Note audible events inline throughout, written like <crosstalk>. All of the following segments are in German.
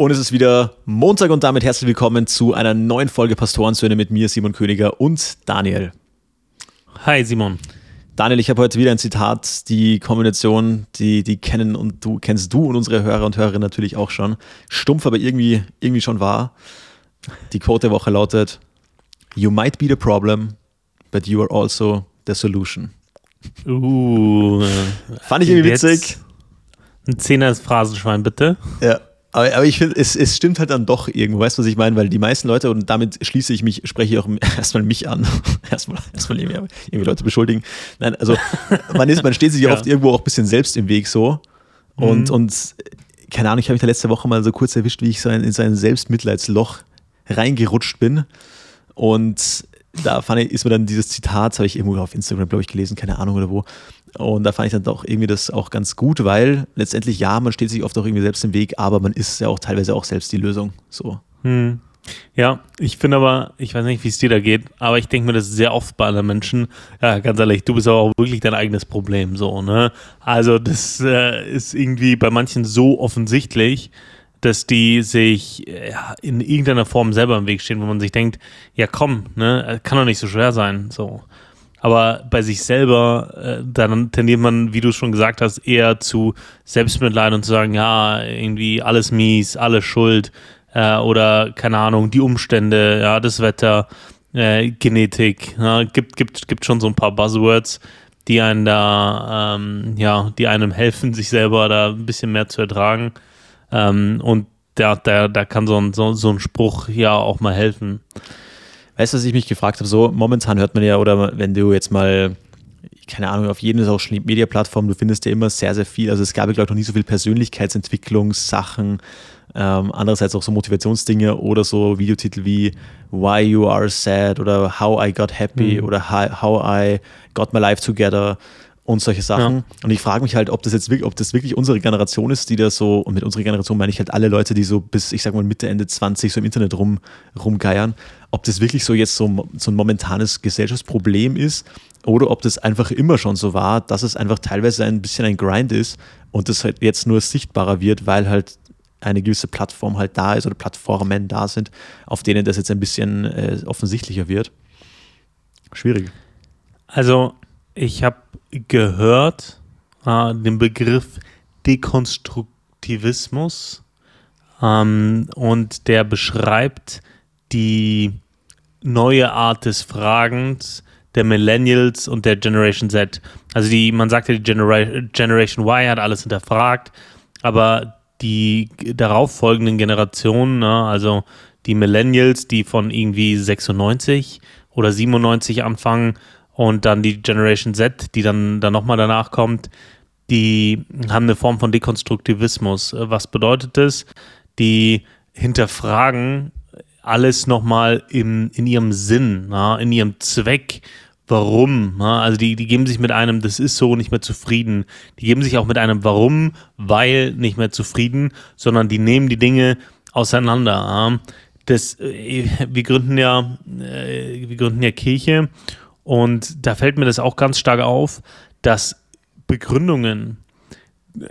Und es ist wieder Montag und damit herzlich willkommen zu einer neuen Folge Pastorensöhne mit mir, Simon Königer und Daniel. Hi Simon. Daniel, ich habe heute wieder ein Zitat, die Kombination, die, die kennen und du kennst du und unsere Hörer und Hörerinnen natürlich auch schon. Stumpf, aber irgendwie, irgendwie schon wahr. Die Quote der Woche lautet: You might be the problem, but you are also the solution. Uh, Fand ich irgendwie witzig. Ein Zehner ist Phrasenschwein, bitte. Ja. Aber, aber ich finde, es, es stimmt halt dann doch irgendwo, weißt du, was ich meine? Weil die meisten Leute, und damit schließe ich mich, spreche ich auch <laughs> erstmal mich an, <laughs> erstmal, erstmal irgendwie, irgendwie Leute beschuldigen. Nein, also man, ist, man steht sich ja <laughs> oft irgendwo auch ein bisschen selbst im Weg so. Und, mhm. und keine Ahnung, ich habe mich da letzte Woche mal so kurz erwischt, wie ich so in, in sein Selbstmitleidsloch reingerutscht bin. Und da fand ich, ist mir dann dieses Zitat, habe ich irgendwo auf Instagram, glaube ich, gelesen, keine Ahnung oder wo. Und da fand ich dann doch irgendwie das auch ganz gut, weil letztendlich ja, man steht sich oft auch irgendwie selbst im Weg, aber man ist ja auch teilweise auch selbst die Lösung. So. Hm. Ja, ich finde aber, ich weiß nicht, wie es dir da geht, aber ich denke mir, das sehr oft bei anderen Menschen. Ja, ganz ehrlich, du bist aber auch wirklich dein eigenes Problem, so, ne? Also, das äh, ist irgendwie bei manchen so offensichtlich, dass die sich ja, in irgendeiner Form selber im Weg stehen, wo man sich denkt, ja komm, ne, kann doch nicht so schwer sein, so. Aber bei sich selber, äh, dann tendiert man, wie du schon gesagt hast, eher zu Selbstmitleid und zu sagen, ja, irgendwie alles mies, alles schuld äh, oder keine Ahnung, die Umstände, ja, das Wetter, äh, Genetik, ja, gibt, gibt, gibt schon so ein paar Buzzwords, die einen da, ähm, ja, die einem helfen, sich selber da ein bisschen mehr zu ertragen. Ähm, und da, da, da kann so ein, so, so ein Spruch ja auch mal helfen. Weißt du, was ich mich gefragt habe? So, momentan hört man ja, oder wenn du jetzt mal, keine Ahnung, auf jeden Social Media Plattform, du findest ja immer sehr, sehr viel. Also es gab ja, glaube ich, noch nie so viel Persönlichkeitsentwicklungssachen, ähm, andererseits auch so Motivationsdinge oder so Videotitel wie Why You Are Sad oder How I Got Happy mhm. oder How I Got My Life Together und solche Sachen. Ja. Und ich frage mich halt, ob das jetzt wirklich, ob das wirklich unsere Generation ist, die da so, und mit unserer Generation meine ich halt alle Leute, die so bis, ich sag mal, Mitte, Ende 20 so im Internet rum, rumgeiern, ob das wirklich so jetzt so, so ein momentanes Gesellschaftsproblem ist oder ob das einfach immer schon so war, dass es einfach teilweise ein bisschen ein Grind ist und das halt jetzt nur sichtbarer wird, weil halt eine gewisse Plattform halt da ist oder Plattformen da sind, auf denen das jetzt ein bisschen äh, offensichtlicher wird. Schwierig. Also ich habe gehört äh, den Begriff Dekonstruktivismus ähm, und der beschreibt die neue Art des Fragens der Millennials und der Generation Z. Also die, man sagt ja, die Genera Generation Y hat alles hinterfragt, aber die darauffolgenden Generationen, ne, also die Millennials, die von irgendwie 96 oder 97 anfangen und dann die Generation Z, die dann, dann nochmal danach kommt, die haben eine Form von Dekonstruktivismus. Was bedeutet das? Die hinterfragen alles nochmal in, in ihrem Sinn, na, in ihrem Zweck. Warum? Na? Also die, die geben sich mit einem, das ist so, nicht mehr zufrieden. Die geben sich auch mit einem Warum, weil nicht mehr zufrieden, sondern die nehmen die Dinge auseinander. Das, äh, wir gründen ja, äh, wir gründen ja Kirche und da fällt mir das auch ganz stark auf, dass Begründungen,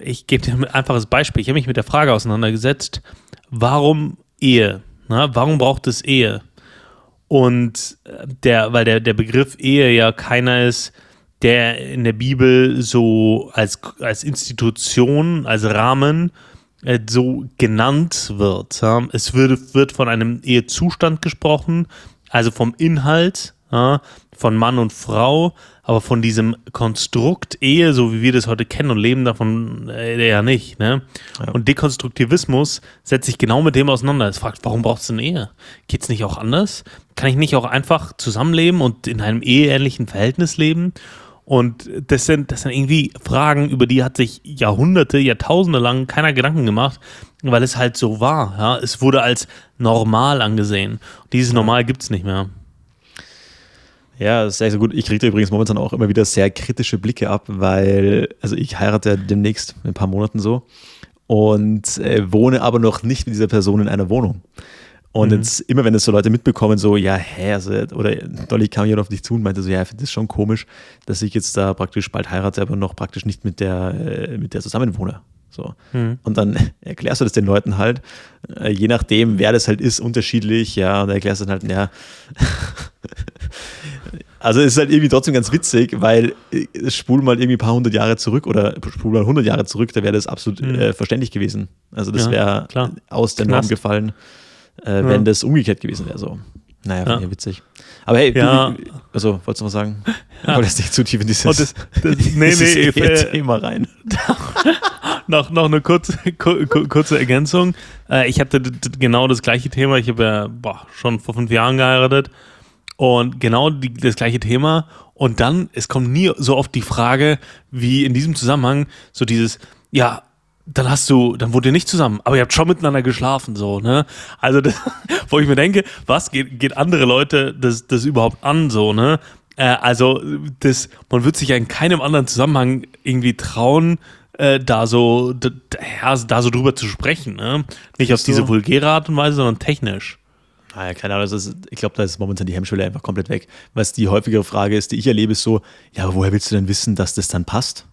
ich gebe dir ein einfaches Beispiel, ich habe mich mit der Frage auseinandergesetzt, warum Ehe? Na, warum braucht es Ehe? Und äh, der, weil der, der Begriff Ehe ja keiner ist, der in der Bibel so als, als Institution, als Rahmen äh, so genannt wird. Ja? Es wird, wird von einem Ehezustand gesprochen, also vom Inhalt ja, von Mann und Frau, aber von diesem Konstrukt Ehe, so wie wir das heute kennen und leben davon äh, ja nicht. Ne? Ja. Und Dekonstruktivismus setzt sich genau mit dem auseinander. Es fragt, warum brauchst du eine Ehe? Geht es nicht auch anders? Kann ich nicht auch einfach zusammenleben und in einem eheähnlichen Verhältnis leben? Und das sind, das sind irgendwie Fragen, über die hat sich Jahrhunderte, Jahrtausende lang keiner Gedanken gemacht, weil es halt so war. Ja? Es wurde als normal angesehen. Dieses Normal gibt es nicht mehr. Ja, das ist sehr, sehr gut. Ich kriege übrigens momentan auch immer wieder sehr kritische Blicke ab, weil, also ich heirate demnächst in ein paar Monaten so und äh, wohne aber noch nicht mit dieser Person in einer Wohnung. Und mhm. jetzt immer, wenn das so Leute mitbekommen, so, ja, hä, also, oder Dolly kam jemand auf dich zu und meinte so, ja, ich finde das schon komisch, dass ich jetzt da praktisch bald heirate, aber noch praktisch nicht mit der, äh, mit der zusammenwohne. So. Mhm. Und dann <laughs> erklärst du das den Leuten halt, äh, je nachdem, wer das halt ist, unterschiedlich, ja, und erklärst dann halt, ja. <laughs> also es ist halt irgendwie trotzdem ganz witzig, weil äh, spul mal irgendwie ein paar hundert Jahre zurück oder spul mal hundert Jahre zurück, da wäre das absolut mhm. äh, verständlich gewesen. Also das ja, wäre aus der Norm gefallen, äh, wenn ja. das umgekehrt gewesen wäre. So. Naja, ja. witzig. Aber hey, ja. du, also wolltest du was sagen? <laughs> Ja. Wolltest nicht zu tief in dieses, oh, das, das, <laughs> nee, nee, <laughs> äh, Thema rein. noch, noch eine kurze, kurze Ergänzung. Äh, ich hatte genau das gleiche Thema. Ich habe ja boah, schon vor fünf Jahren geheiratet und genau die, das gleiche Thema. Und dann, es kommt nie so oft die Frage, wie in diesem Zusammenhang, so dieses, ja, dann hast du, dann wurde ihr nicht zusammen, aber ihr habt schon miteinander geschlafen, so, ne? Also, <laughs> das, wo ich mir denke, was geht, geht andere Leute das, das überhaupt an, so, ne? Äh, also, das, man wird sich ja in keinem anderen Zusammenhang irgendwie trauen, äh, da so, da, da so drüber zu sprechen, ne? Nicht auf diese vulgäre Art und Weise, sondern technisch. Naja, ah keine Ahnung, ist, ich glaube, da ist momentan die Hemmschwelle einfach komplett weg. Was die häufigere Frage ist, die ich erlebe, ist so, ja, aber woher willst du denn wissen, dass das dann passt?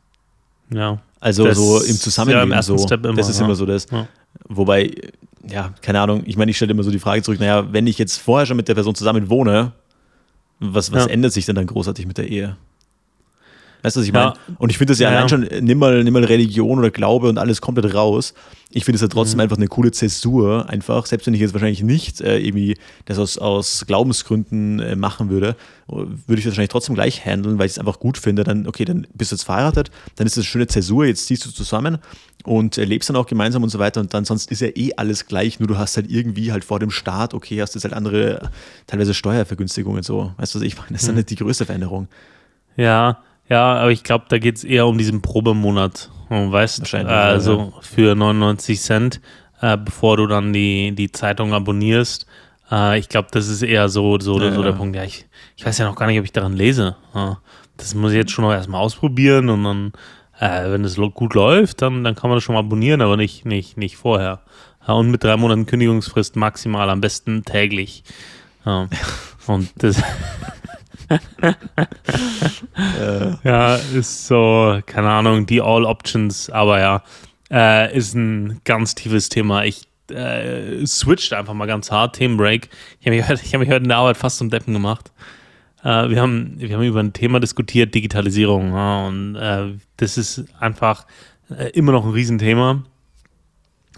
Ja. Also das so im Zusammenleben ja, im so. Step immer, das ist ja. immer so das. Ja. Wobei, ja, keine Ahnung, ich meine, ich stelle immer so die Frage zurück, naja, wenn ich jetzt vorher schon mit der Person zusammen wohne, was, was ändert sich denn dann großartig mit der Ehe? Weißt du, was ich meine? Und ich finde das ja, ja, allein schon, nimm mal, nimm mal Religion oder Glaube und alles komplett raus. Ich finde es ja trotzdem mhm. einfach eine coole Zäsur, einfach, selbst wenn ich jetzt wahrscheinlich nicht äh, irgendwie das aus, aus Glaubensgründen äh, machen würde, würde ich das wahrscheinlich trotzdem gleich handeln, weil ich es einfach gut finde. Dann, okay, dann bist du jetzt verheiratet, dann ist das eine schöne Zäsur, jetzt ziehst du zusammen und äh, lebst dann auch gemeinsam und so weiter und dann sonst ist ja eh alles gleich, nur du hast halt irgendwie halt vor dem Start, okay, hast jetzt halt andere, teilweise Steuervergünstigungen so. Weißt du, was ich meine? Das ist dann mhm. nicht die größte Veränderung. Ja, ja, aber ich glaube, da geht es eher um diesen Probemonat. Weißt du, also ja. für 99 Cent, äh, bevor du dann die, die Zeitung abonnierst. Äh, ich glaube, das ist eher so, so, ja, so der Punkt. Ja, ich, ich weiß ja noch gar nicht, ob ich daran lese. das muss ich jetzt schon noch erstmal ausprobieren und dann, äh, wenn es gut läuft, dann, dann kann man das schon mal abonnieren, aber nicht, nicht, nicht vorher. und mit drei Monaten Kündigungsfrist maximal, am besten täglich. <laughs> und das. Ja, ist so, keine Ahnung, die All Options, aber ja, äh, ist ein ganz tiefes Thema. Ich äh, switcht einfach mal ganz hart, Themenbreak. Ich habe mich, hab mich heute in der Arbeit fast zum Deppen gemacht. Äh, wir, haben, wir haben über ein Thema diskutiert, Digitalisierung. Ja, und äh, das ist einfach äh, immer noch ein Riesenthema.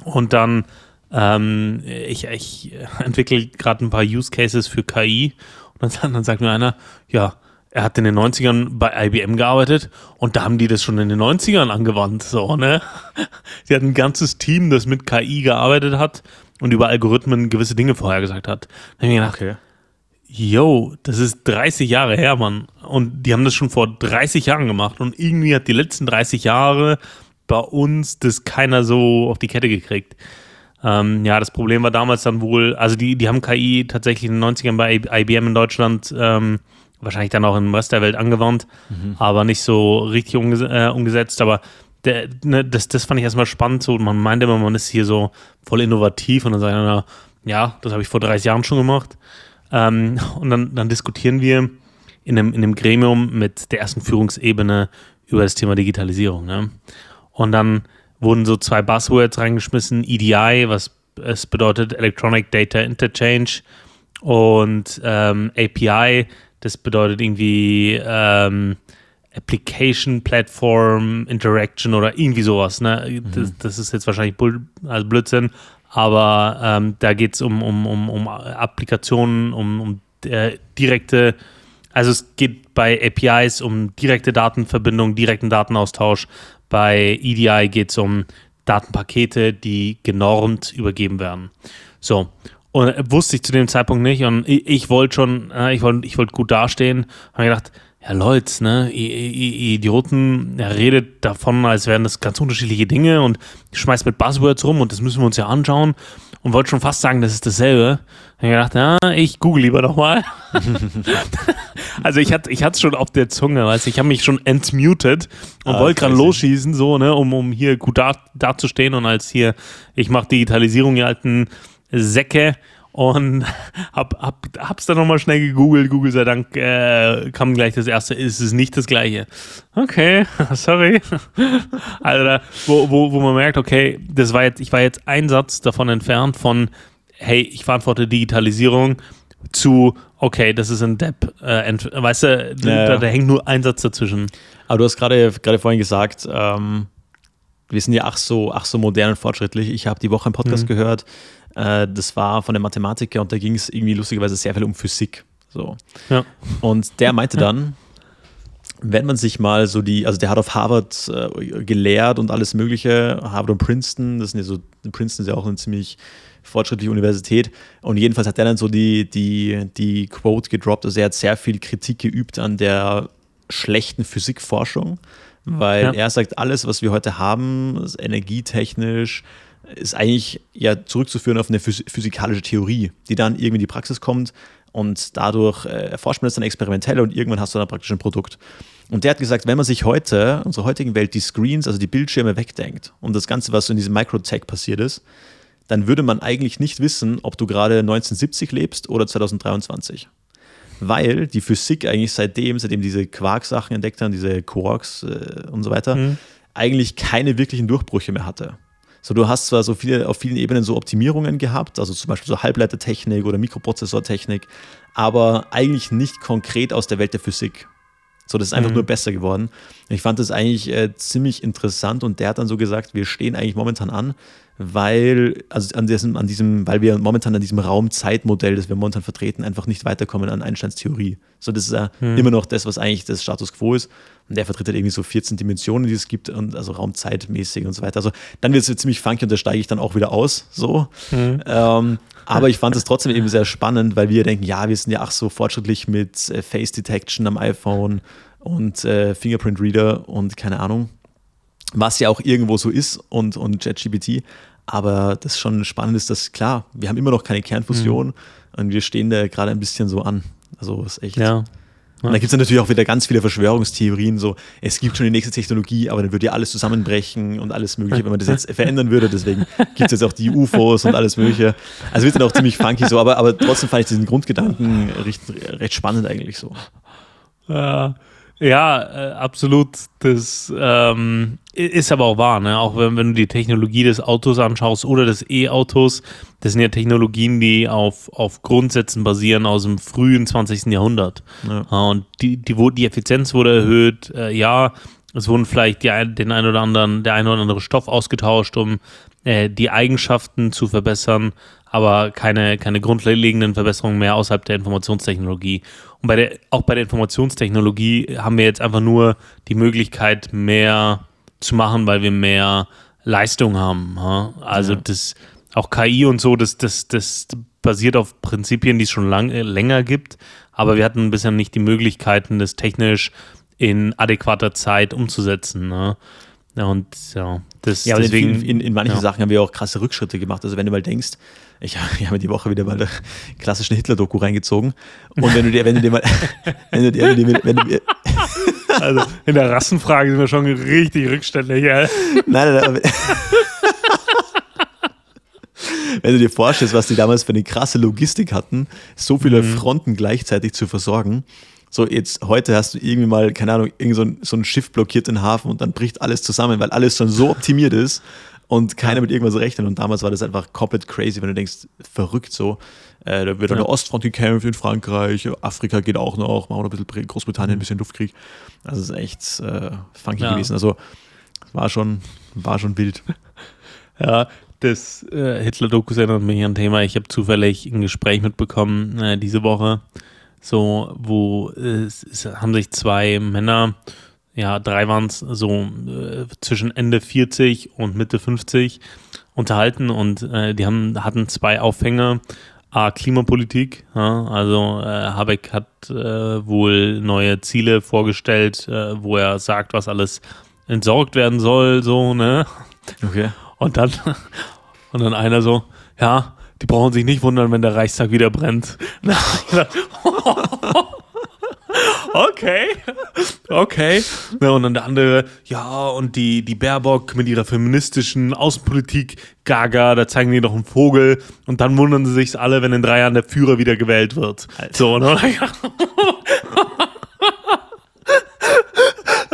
Und dann, ähm, ich, ich entwickle gerade ein paar Use Cases für KI und dann, dann sagt mir einer, ja, er hat in den 90ern bei IBM gearbeitet und da haben die das schon in den 90ern angewandt. So, ne? <laughs> Die hatten ein ganzes Team, das mit KI gearbeitet hat und über Algorithmen gewisse Dinge vorhergesagt hat. Da habe ich mir gedacht, okay. yo, das ist 30 Jahre her, Mann. Und die haben das schon vor 30 Jahren gemacht und irgendwie hat die letzten 30 Jahre bei uns das keiner so auf die Kette gekriegt. Ähm, ja, das Problem war damals dann wohl, also die, die haben KI tatsächlich in den 90ern bei IBM in Deutschland ähm, wahrscheinlich dann auch im Rest der Welt angewandt, mhm. aber nicht so richtig umges äh, umgesetzt. Aber der, ne, das, das fand ich erstmal spannend. So, man meinte immer, man ist hier so voll innovativ und dann sagt einer, ja, das habe ich vor 30 Jahren schon gemacht. Ähm, <laughs> und dann, dann diskutieren wir in einem, in einem Gremium mit der ersten Führungsebene über das Thema Digitalisierung. Ne? Und dann wurden so zwei Buzzwords reingeschmissen, EDI, was es bedeutet Electronic Data Interchange und ähm, API, das bedeutet irgendwie ähm, Application Platform Interaction oder irgendwie sowas. Ne? Mhm. Das, das, ist jetzt wahrscheinlich Bull, also Blödsinn, aber ähm, da geht es um, um, um, um Applikationen, um, um äh, direkte, also es geht bei APIs um direkte Datenverbindung, direkten Datenaustausch, bei EDI geht es um Datenpakete, die genormt übergeben werden. So. Und wusste ich zu dem Zeitpunkt nicht. Und ich, ich wollte schon, äh, ich wollte ich wollt gut dastehen. Habe gedacht, ja Leute, ne, Idioten, er redet davon, als wären das ganz unterschiedliche Dinge und schmeißt mit Buzzwords rum und das müssen wir uns ja anschauen und wollte schon fast sagen, das ist dasselbe. Dann gedacht, ja, ich google lieber nochmal. <laughs> also ich hatte ich es schon auf der Zunge, weißt du, ich habe mich schon entmutet und ah, wollte gerade losschießen, so, ne, um, um hier gut da, dazustehen und als hier, ich mache Digitalisierung, ihr alten Säcke und <laughs> hab, hab, hab's dann nochmal schnell gegoogelt. Google sei Dank äh, kam gleich das erste, ist es nicht das gleiche. Okay, <laughs> sorry. <laughs> Also wo, wo, wo man merkt, okay, das war jetzt, ich war jetzt ein Satz davon entfernt von, hey, ich verantworte Digitalisierung zu, okay, das ist ein Depp. Äh, weißt du, ja, da, da, hängt nur ein Satz dazwischen. Aber du hast gerade vorhin gesagt, ähm, wir sind ja ach so, ach so modern und fortschrittlich. Ich habe die Woche einen Podcast mhm. gehört, äh, das war von einem Mathematiker und da ging es irgendwie lustigerweise sehr viel um Physik. So. Ja. Und der meinte dann, wenn man sich mal so die, also der hat auf Harvard äh, gelehrt und alles Mögliche, Harvard und Princeton, das sind ja so, Princeton ist ja auch eine ziemlich fortschrittliche Universität. Und jedenfalls hat er dann so die, die, die Quote gedroppt, also er hat sehr viel Kritik geübt an der schlechten Physikforschung, weil ja. er sagt, alles, was wir heute haben, ist energietechnisch, ist eigentlich ja zurückzuführen auf eine physikalische Theorie, die dann irgendwie in die Praxis kommt und dadurch äh, erforscht man das dann experimentell und irgendwann hast du dann praktisch ein Produkt. Und der hat gesagt, wenn man sich heute, in unserer heutigen Welt, die Screens, also die Bildschirme wegdenkt und das Ganze, was so in diesem Microtech passiert ist, dann würde man eigentlich nicht wissen, ob du gerade 1970 lebst oder 2023. Weil die Physik eigentlich seitdem, seitdem diese Quark-Sachen entdeckt haben, diese Quarks äh, und so weiter, mhm. eigentlich keine wirklichen Durchbrüche mehr hatte. So, du hast zwar so viele, auf vielen Ebenen so Optimierungen gehabt, also zum Beispiel so Halbleitertechnik oder Mikroprozessortechnik, aber eigentlich nicht konkret aus der Welt der Physik. So, das ist einfach mhm. nur besser geworden. Ich fand das eigentlich äh, ziemlich interessant und der hat dann so gesagt, wir stehen eigentlich momentan an, weil, also an diesem, an diesem, weil wir momentan an diesem Raum-Zeit-Modell, das wir momentan vertreten, einfach nicht weiterkommen an Einsteins Theorie. So, das ist ja mhm. immer noch das, was eigentlich das Status quo ist. Und der vertritt halt irgendwie so 14 Dimensionen, die es gibt, und also raumzeitmäßig und so weiter. Also dann wird es ziemlich funky und da steige ich dann auch wieder aus. So. Mhm. Ähm, aber ich fand es trotzdem eben sehr spannend, weil wir denken, ja, wir sind ja ach so fortschrittlich mit äh, Face Detection am iPhone und äh, Fingerprint Reader und keine Ahnung, was ja auch irgendwo so ist und, und ChatGPT. Aber das schon spannend ist, dass klar, wir haben immer noch keine Kernfusion mhm. und wir stehen da gerade ein bisschen so an. Also ist echt. Ja. Und da gibt es natürlich auch wieder ganz viele Verschwörungstheorien, so es gibt schon die nächste Technologie, aber dann würde ja alles zusammenbrechen und alles Mögliche, wenn man das jetzt <laughs> verändern würde. Deswegen gibt es jetzt auch die UFOs und alles Mögliche. Also wird dann auch ziemlich funky so, aber, aber trotzdem fand ich diesen Grundgedanken recht, recht spannend eigentlich so. Ja, ja äh, absolut. Das ähm, ist aber auch wahr, ne? Auch wenn, wenn du die Technologie des Autos anschaust oder des E-Autos, das sind ja Technologien, die auf, auf Grundsätzen basieren aus dem frühen 20. Jahrhundert. Ja. Und die, die, die Effizienz wurde erhöht, äh, ja, es wurden vielleicht die, den ein oder anderen, der ein oder andere Stoff ausgetauscht, um äh, die Eigenschaften zu verbessern, aber keine, keine grundlegenden Verbesserungen mehr außerhalb der Informationstechnologie. Und bei der, auch bei der Informationstechnologie haben wir jetzt einfach nur die Möglichkeit, mehr zu machen, weil wir mehr Leistung haben. Ha? Also ja. das auch KI und so, das, das, das basiert auf Prinzipien, die es schon lang, äh, länger gibt, aber wir hatten bisher nicht die Möglichkeiten, das technisch in adäquater Zeit umzusetzen. Ne? Und ja, das ja, deswegen. In, in, in manchen ja. Sachen haben wir auch krasse Rückschritte gemacht. Also wenn du mal denkst, ich, <laughs> ich habe mir die Woche wieder mal eine klassische Hitler-Doku reingezogen. Und wenn du dir, wenn du dir mal, <laughs> wenn du dir, wenn du dir, wenn du dir <laughs> also in der Rassenfrage sind wir schon richtig rückständig. Ja. Nein, nein, nein. Wenn du dir vorstellst, was die damals für eine krasse Logistik hatten, so viele mhm. Fronten gleichzeitig zu versorgen. So, jetzt heute hast du irgendwie mal, keine Ahnung, irgend so ein, so ein Schiff blockiert den Hafen und dann bricht alles zusammen, weil alles schon so optimiert ist und keiner mit irgendwas rechnet. Und damals war das einfach komplett crazy, wenn du denkst, verrückt so. Äh, da wird an der Ostfront gekämpft in Frankreich, Afrika geht auch noch, machen wir ein bisschen Großbritannien, ein bisschen Luftkrieg. Also es ist echt äh, funky ja. gewesen. Also war schon, war schon wild. <laughs> Ja, das äh, Hitler-Dokus erinnert mich an ein Thema. Ich habe zufällig ein Gespräch mitbekommen äh, diese Woche, so wo es, es haben sich zwei Männer, ja drei waren es, so äh, zwischen Ende 40 und Mitte 50 unterhalten und äh, die haben hatten zwei Aufhänger A, Klimapolitik. Ja, also äh, Habeck hat äh, wohl neue Ziele vorgestellt, äh, wo er sagt, was alles entsorgt werden soll, so, ne? Okay. Und dann, <laughs> und dann einer so, ja, die brauchen sich nicht wundern, wenn der Reichstag wieder brennt. <laughs> <laughs> okay, okay. Ja, und dann der andere, ja, und die, die Baerbock mit ihrer feministischen Außenpolitik, gaga, da zeigen die doch einen Vogel und dann wundern sie sich alle, wenn in drei Jahren der Führer wieder gewählt wird. Alter. So, ne? <laughs>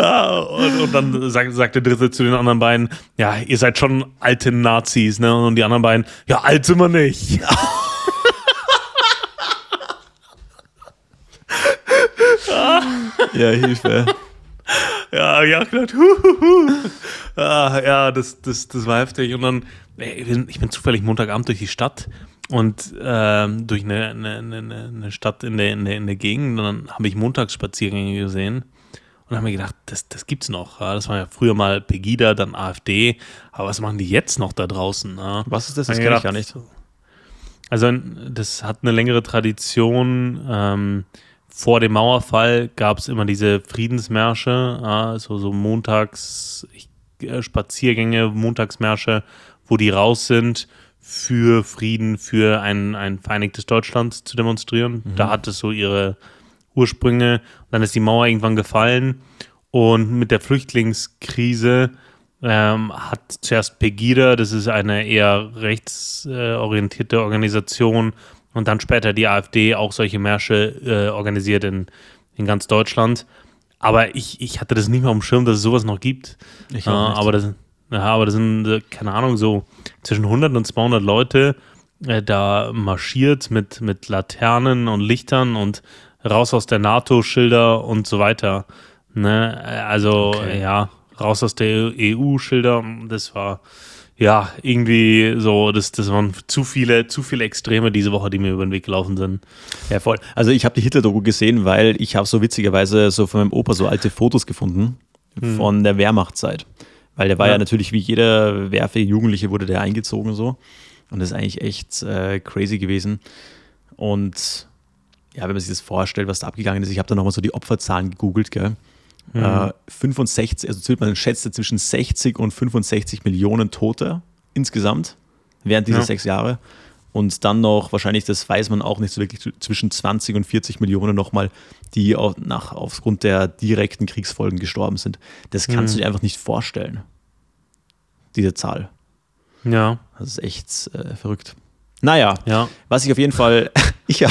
<laughs> Und, und dann sagt, sagt der Dritte zu den anderen beiden, ja, ihr seid schon alte Nazis, ne? Und die anderen beiden, ja, alt sind wir nicht. <laughs> Ja, Hilfe. <laughs> Ja, ja, klar. Huhuhu. Ah, ja, das, das, das war heftig. Und dann, ey, ich bin- ich bin zufällig Montagabend durch die Stadt und ähm, durch eine, eine, eine, eine Stadt in der, in, der, in der Gegend. Und dann habe ich Montagsspaziergänge gesehen und habe mir gedacht, das, das gibt's noch. Das war ja früher mal Pegida, dann AfD. Aber was machen die jetzt noch da draußen? Was ist das? Das kenne ich gar nicht. Also das hat eine längere Tradition. Ähm, vor dem Mauerfall gab es immer diese Friedensmärsche, also so montags äh, Spaziergänge, Montagsmärsche, wo die raus sind für Frieden, für ein, ein vereinigtes Deutschland zu demonstrieren. Da hat es so ihre Ursprünge. Dann ist die Mauer irgendwann gefallen und mit der Flüchtlingskrise ähm, hat zuerst Pegida, das ist eine eher rechtsorientierte Organisation, und dann später die AfD auch solche Märsche äh, organisiert in, in ganz Deutschland. Aber ich, ich hatte das nicht mehr auf dem Schirm, dass es sowas noch gibt. Ich Äh, aber das, ja, aber das sind, äh, keine Ahnung, so zwischen 100 und 200 Leute äh, da marschiert mit, mit Laternen und Lichtern und raus aus der NATO-Schilder und so weiter. Ne? Also, Okay. ja, raus aus der EU-Schilder. Das war, ja, irgendwie so, das, das waren zu viele, zu viele Extreme diese Woche, die mir über den Weg gelaufen sind. Ja, voll. Also ich habe die Hitler-Doku gesehen, weil ich habe so witzigerweise so von meinem Opa so alte Fotos gefunden von der Wehrmachtzeit. Weil der war ja, Ja. natürlich wie jeder wehrfähige Jugendliche wurde der eingezogen so. Und das ist eigentlich echt äh, crazy gewesen. Und ja, wenn man sich das vorstellt, was da abgegangen ist, ich habe da nochmal so die Opferzahlen gegoogelt, gell? Äh, 65, also man schätzte zwischen 60 und 65 Millionen Tote insgesamt während dieser Ja. sechs Jahre. Und dann noch, wahrscheinlich, das weiß man auch nicht so wirklich, zwischen 20 und 40 Millionen nochmal, die auch nach, aufgrund der direkten Kriegsfolgen gestorben sind. Das kannst du dir einfach nicht vorstellen, diese Zahl. Ja, Das ist echt äh, verrückt. Naja, ja. was ich auf jeden Fall, ich,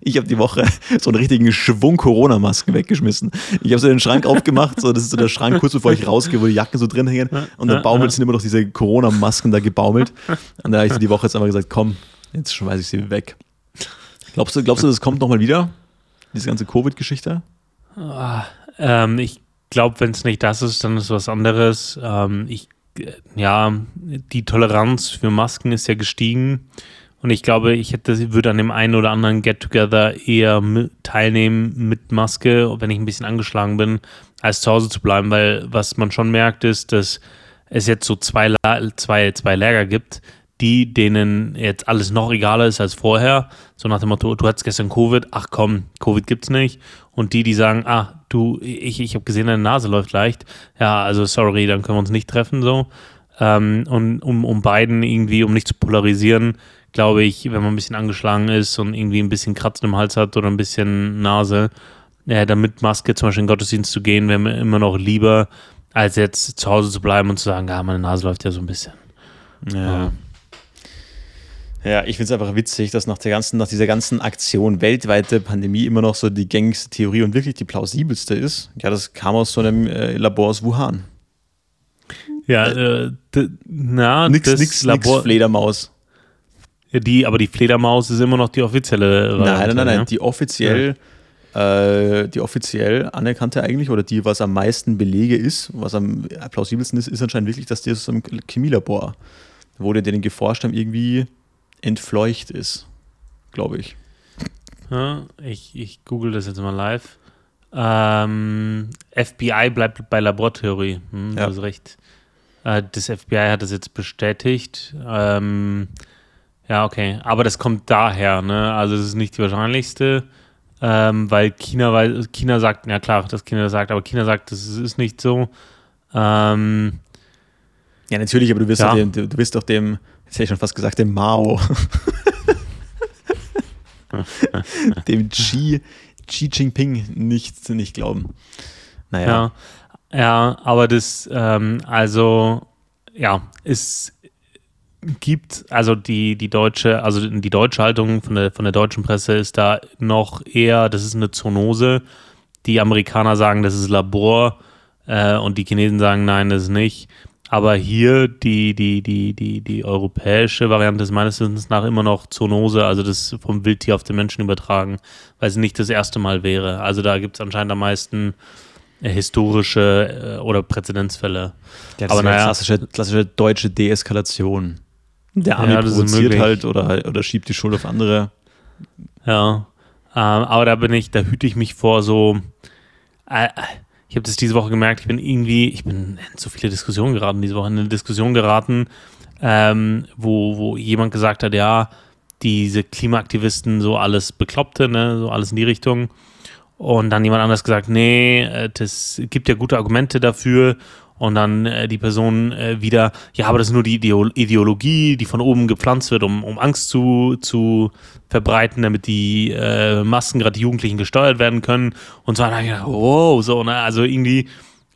ich habe die Woche so einen richtigen Schwung Corona-Masken weggeschmissen. Ich habe so den Schrank aufgemacht, so, das ist so der Schrank kurz bevor ich rausgehe, wo die Jacken so drin hängen und da baumelt sind immer noch diese Corona-Masken da gebaumelt. Und da habe ich so die Woche jetzt einfach gesagt, komm, jetzt schmeiße ich sie weg. Glaubst du, glaubst du, das kommt nochmal wieder? Diese ganze Covid-Geschichte? Ähm, ich glaube, wenn es nicht das ist, dann ist es was anderes. Ähm, ich, äh, ja, die Toleranz für Masken ist ja gestiegen. Und ich glaube, ich hätte, würde an dem einen oder anderen Get-Together eher teilnehmen mit Maske, wenn ich ein bisschen angeschlagen bin, als zu Hause zu bleiben. Weil was man schon merkt, ist, dass es jetzt so zwei, zwei, zwei Lager gibt, die, denen jetzt alles noch egaler ist als vorher. So nach dem Motto, du hattest gestern Covid, ach komm, Covid gibt's nicht. Und die, die sagen, ah, du, ich, ich habe gesehen, deine Nase läuft leicht. Ja, also sorry, dann können wir uns nicht treffen so. Ähm, und um, um beiden irgendwie, um nicht zu polarisieren, glaube ich, wenn man ein bisschen angeschlagen ist und irgendwie ein bisschen Kratzen im Hals hat oder ein bisschen Nase, äh, dann mit Maske zum Beispiel in den Gottesdienst zu gehen, wäre mir immer noch lieber, als jetzt zu Hause zu bleiben und zu sagen, ja, meine Nase läuft ja so ein bisschen. Ja. Ja, ich finde es einfach witzig, dass nach, der ganzen, nach dieser ganzen Aktion weltweite Pandemie immer noch so die gängigste Theorie und wirklich die plausibelste ist. Ja, das kam aus so einem äh, Labor aus Wuhan. Ja, äh, na, Nix, das nix, nix Labor, Fledermaus. Ja, die, aber die Fledermaus ist immer noch die offizielle Nein, nein, Variante, nein, nein. ja? Die offiziell, äh, die offiziell anerkannte eigentlich oder die, was am meisten Belege ist, was am plausibelsten ist, ist anscheinend wirklich, dass die aus einem Chemielabor, wo die denen geforscht haben, irgendwie entfleucht ist. Glaube ich. Ja, ich, ich google das jetzt mal live. Ähm, FBI bleibt bei Labortheorie. Hm, Ja. Du hast recht. Äh, das FBI hat das jetzt bestätigt. Ähm, ja, okay. Aber das kommt daher, ne? Also, das ist nicht die wahrscheinlichste, ähm, weil China, weil China sagt, ja klar, dass China das sagt, aber China sagt, das ist nicht so. Ähm, Ja, natürlich, aber du wirst Ja. doch dem, du, du wirst doch dem, jetzt hätte ich schon fast gesagt, dem Mao, <laughs> dem Xi Xi Jinping nicht, nicht glauben. Naja. Ja, ja aber das, ähm, also, ja, es gibt, also die, die deutsche, also die deutsche Haltung von der, von der deutschen Presse ist da noch eher, das ist eine Zoonose. Die Amerikaner sagen, das ist Labor äh, und die Chinesen sagen, nein, das ist nicht. Aber hier die, die, die, die, die europäische Variante ist meines Wissens nach immer noch Zoonose, also das vom Wildtier auf den Menschen übertragen, weil es nicht das erste Mal wäre. Also da gibt es anscheinend am meisten äh, historische äh, oder Präzedenzfälle. Ja, das Aber ist naja, klassische, klassische deutsche Deeskalation. Der Army ja, provoziert halt oder, oder schiebt die Schuld auf andere. Ja, ähm, aber da bin ich, da hüte ich mich vor so. Äh, ich habe das diese Woche gemerkt, ich bin irgendwie, ich bin in so viele Diskussionen geraten, diese Woche in eine Diskussion geraten, ähm, wo, wo jemand gesagt hat, ja, diese Klimaaktivisten so alles Bekloppte, ne, so alles in die Richtung. Und dann jemand anders gesagt, nee, äh, das gibt ja gute Argumente dafür. Und dann äh, die Person äh, wieder, ja, aber das ist nur die Ideologie, die von oben gepflanzt wird, um, um Angst zu, zu verbreiten, damit die äh, Massen, gerade die Jugendlichen, gesteuert werden können. Und so, dann wow, so, ne? Also irgendwie